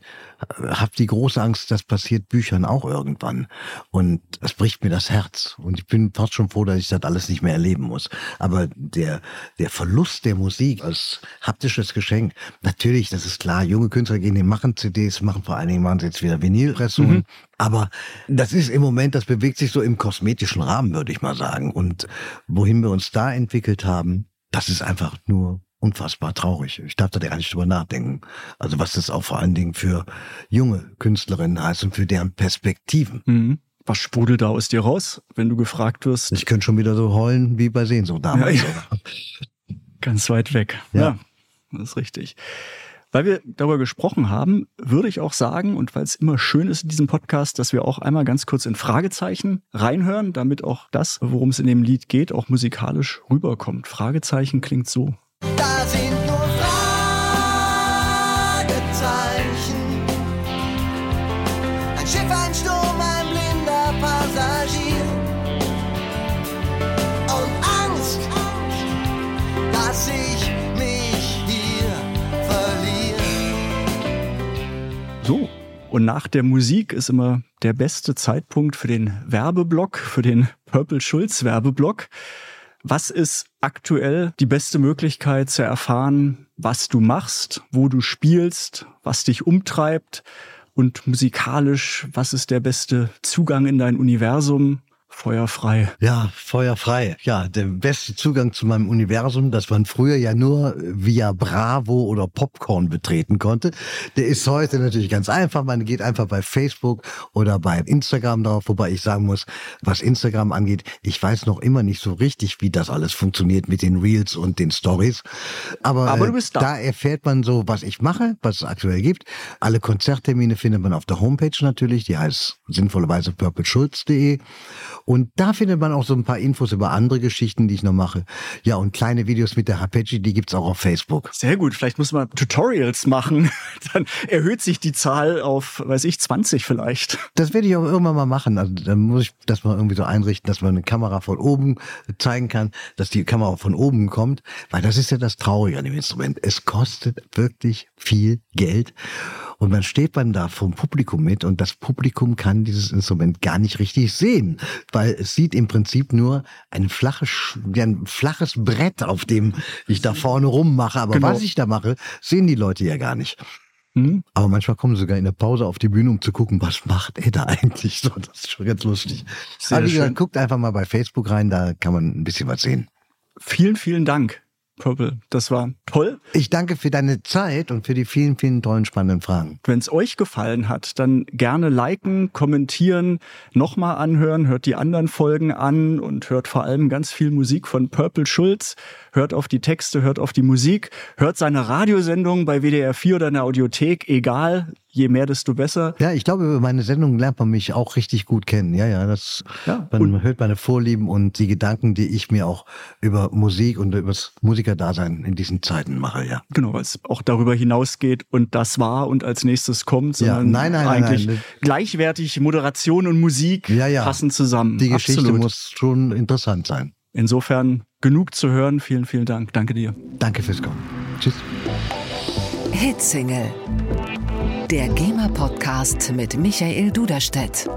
habe die große Angst, das passiert Büchern auch irgendwann. Und es bricht mir das Herz. Und ich bin fast schon froh, dass ich das alles nicht mehr erleben muss. Aber der, der Verlust der Musik als haptisches Geschenk, natürlich, das ist klar, junge Künstler gehen, die machen CDs, machen vor allen Dingen machen sie jetzt wieder Vinylpressungen. Aber das ist im Moment, das bewegt sich so im kosmetischen Rahmen, würde ich mal sagen. Und wohin wir uns da entwickelt haben, das ist einfach nur unfassbar traurig. Ich darf da gar nicht drüber nachdenken. Also was das auch vor allen Dingen für junge Künstlerinnen heißt und für deren Perspektiven. Mhm. Was sprudelt da aus dir raus, wenn du gefragt wirst? Ich könnte schon wieder so heulen wie bei Sehnsucht damals. Ja, ja. Ganz weit weg. Ja. Ja. das ist richtig. Weil wir darüber gesprochen haben, würde ich auch sagen, und weil es immer schön ist in diesem Podcast, dass wir auch einmal ganz kurz in Fragezeichen reinhören, damit auch das, worum es in dem Lied geht, auch musikalisch rüberkommt. Fragezeichen klingt so. Da sind nur Fragezeichen. Ein Schiff, ein Sturm, ein blinder Passagier. Und Angst, dass ich mich hier verliere. So. Und nach der Musik ist immer der beste Zeitpunkt für den Werbeblock, für den Purple Schulz Werbeblock. Was ist aktuell die beste Möglichkeit zu erfahren, was du machst, wo du spielst, was dich umtreibt und musikalisch, was ist der beste Zugang in dein Universum? Feuerfrei. Ja, feuerfrei. Ja, der beste Zugang zu meinem Universum, das man früher ja nur via Bravo oder Popcorn betreten konnte, der ist heute natürlich ganz einfach. Man geht einfach bei Facebook oder bei Instagram drauf, wobei ich sagen muss, was Instagram angeht, ich weiß noch immer nicht so richtig, wie das alles funktioniert mit den Reels und den Stories. Aber, Aber äh, da. da erfährt man so, was ich mache, was es aktuell gibt. Alle Konzerttermine findet man auf der Homepage natürlich, die heißt sinnvollerweise purpleschulz.de. Und da findet man auch so ein paar Infos über andere Geschichten, die ich noch mache. Ja, und kleine Videos mit der Hapechi, die gibt's auch auf Facebook. Sehr gut, vielleicht muss man Tutorials machen. Dann erhöht sich die Zahl auf, weiß ich, 20 vielleicht. Das werde ich auch irgendwann mal machen. Also dann muss ich das mal irgendwie so einrichten, dass man eine Kamera von oben zeigen kann, dass die Kamera von oben kommt. Weil das ist ja das Traurige an dem Instrument. Es kostet wirklich viel Geld. Und man steht dann da vom Publikum mit und das Publikum kann dieses Instrument gar nicht richtig sehen, weil es sieht im Prinzip nur ein flaches, ein flaches Brett, auf dem ich da vorne rummache. Aber Genau. was ich da mache, sehen die Leute ja gar nicht. Hm? Aber manchmal kommen sie sogar in der Pause auf die Bühne, um zu gucken, was macht er da eigentlich so. Das ist schon ganz lustig. Sehr Aber wie gesagt, guckt einfach mal bei Facebook rein, da kann man ein bisschen was sehen. Vielen, vielen Dank. Purple. Das war toll. Ich danke für deine Zeit und für die vielen, vielen tollen, spannenden Fragen. Wenn es euch gefallen hat, dann gerne liken, kommentieren, nochmal anhören, hört die anderen Folgen an und hört vor allem ganz viel Musik von Purple Schulz. Hört auf die Texte, hört auf die Musik, hört seine Radiosendung bei WDR 4 oder in der Audiothek, egal. Je mehr, desto besser. Ja, ich glaube, über meine Sendung lernt man mich auch richtig gut kennen. Ja, ja, das, Ja, man hört meine Vorlieben und die Gedanken, die ich mir auch über Musik und über das Musikerdasein in diesen Zeiten mache, ja. Genau, weil es auch darüber hinausgeht und das war und als nächstes kommt, Ja, sondern nein, nein, nein, eigentlich nein. gleichwertig Moderation und Musik Ja, ja. passen zusammen. Die Geschichte Absolut. muss schon interessant sein. Insofern genug zu hören. Vielen, vielen Dank. Danke dir. Danke fürs Kommen. Tschüss. Hitsingle. Der GEMA-Podcast mit Michael Duderstedt.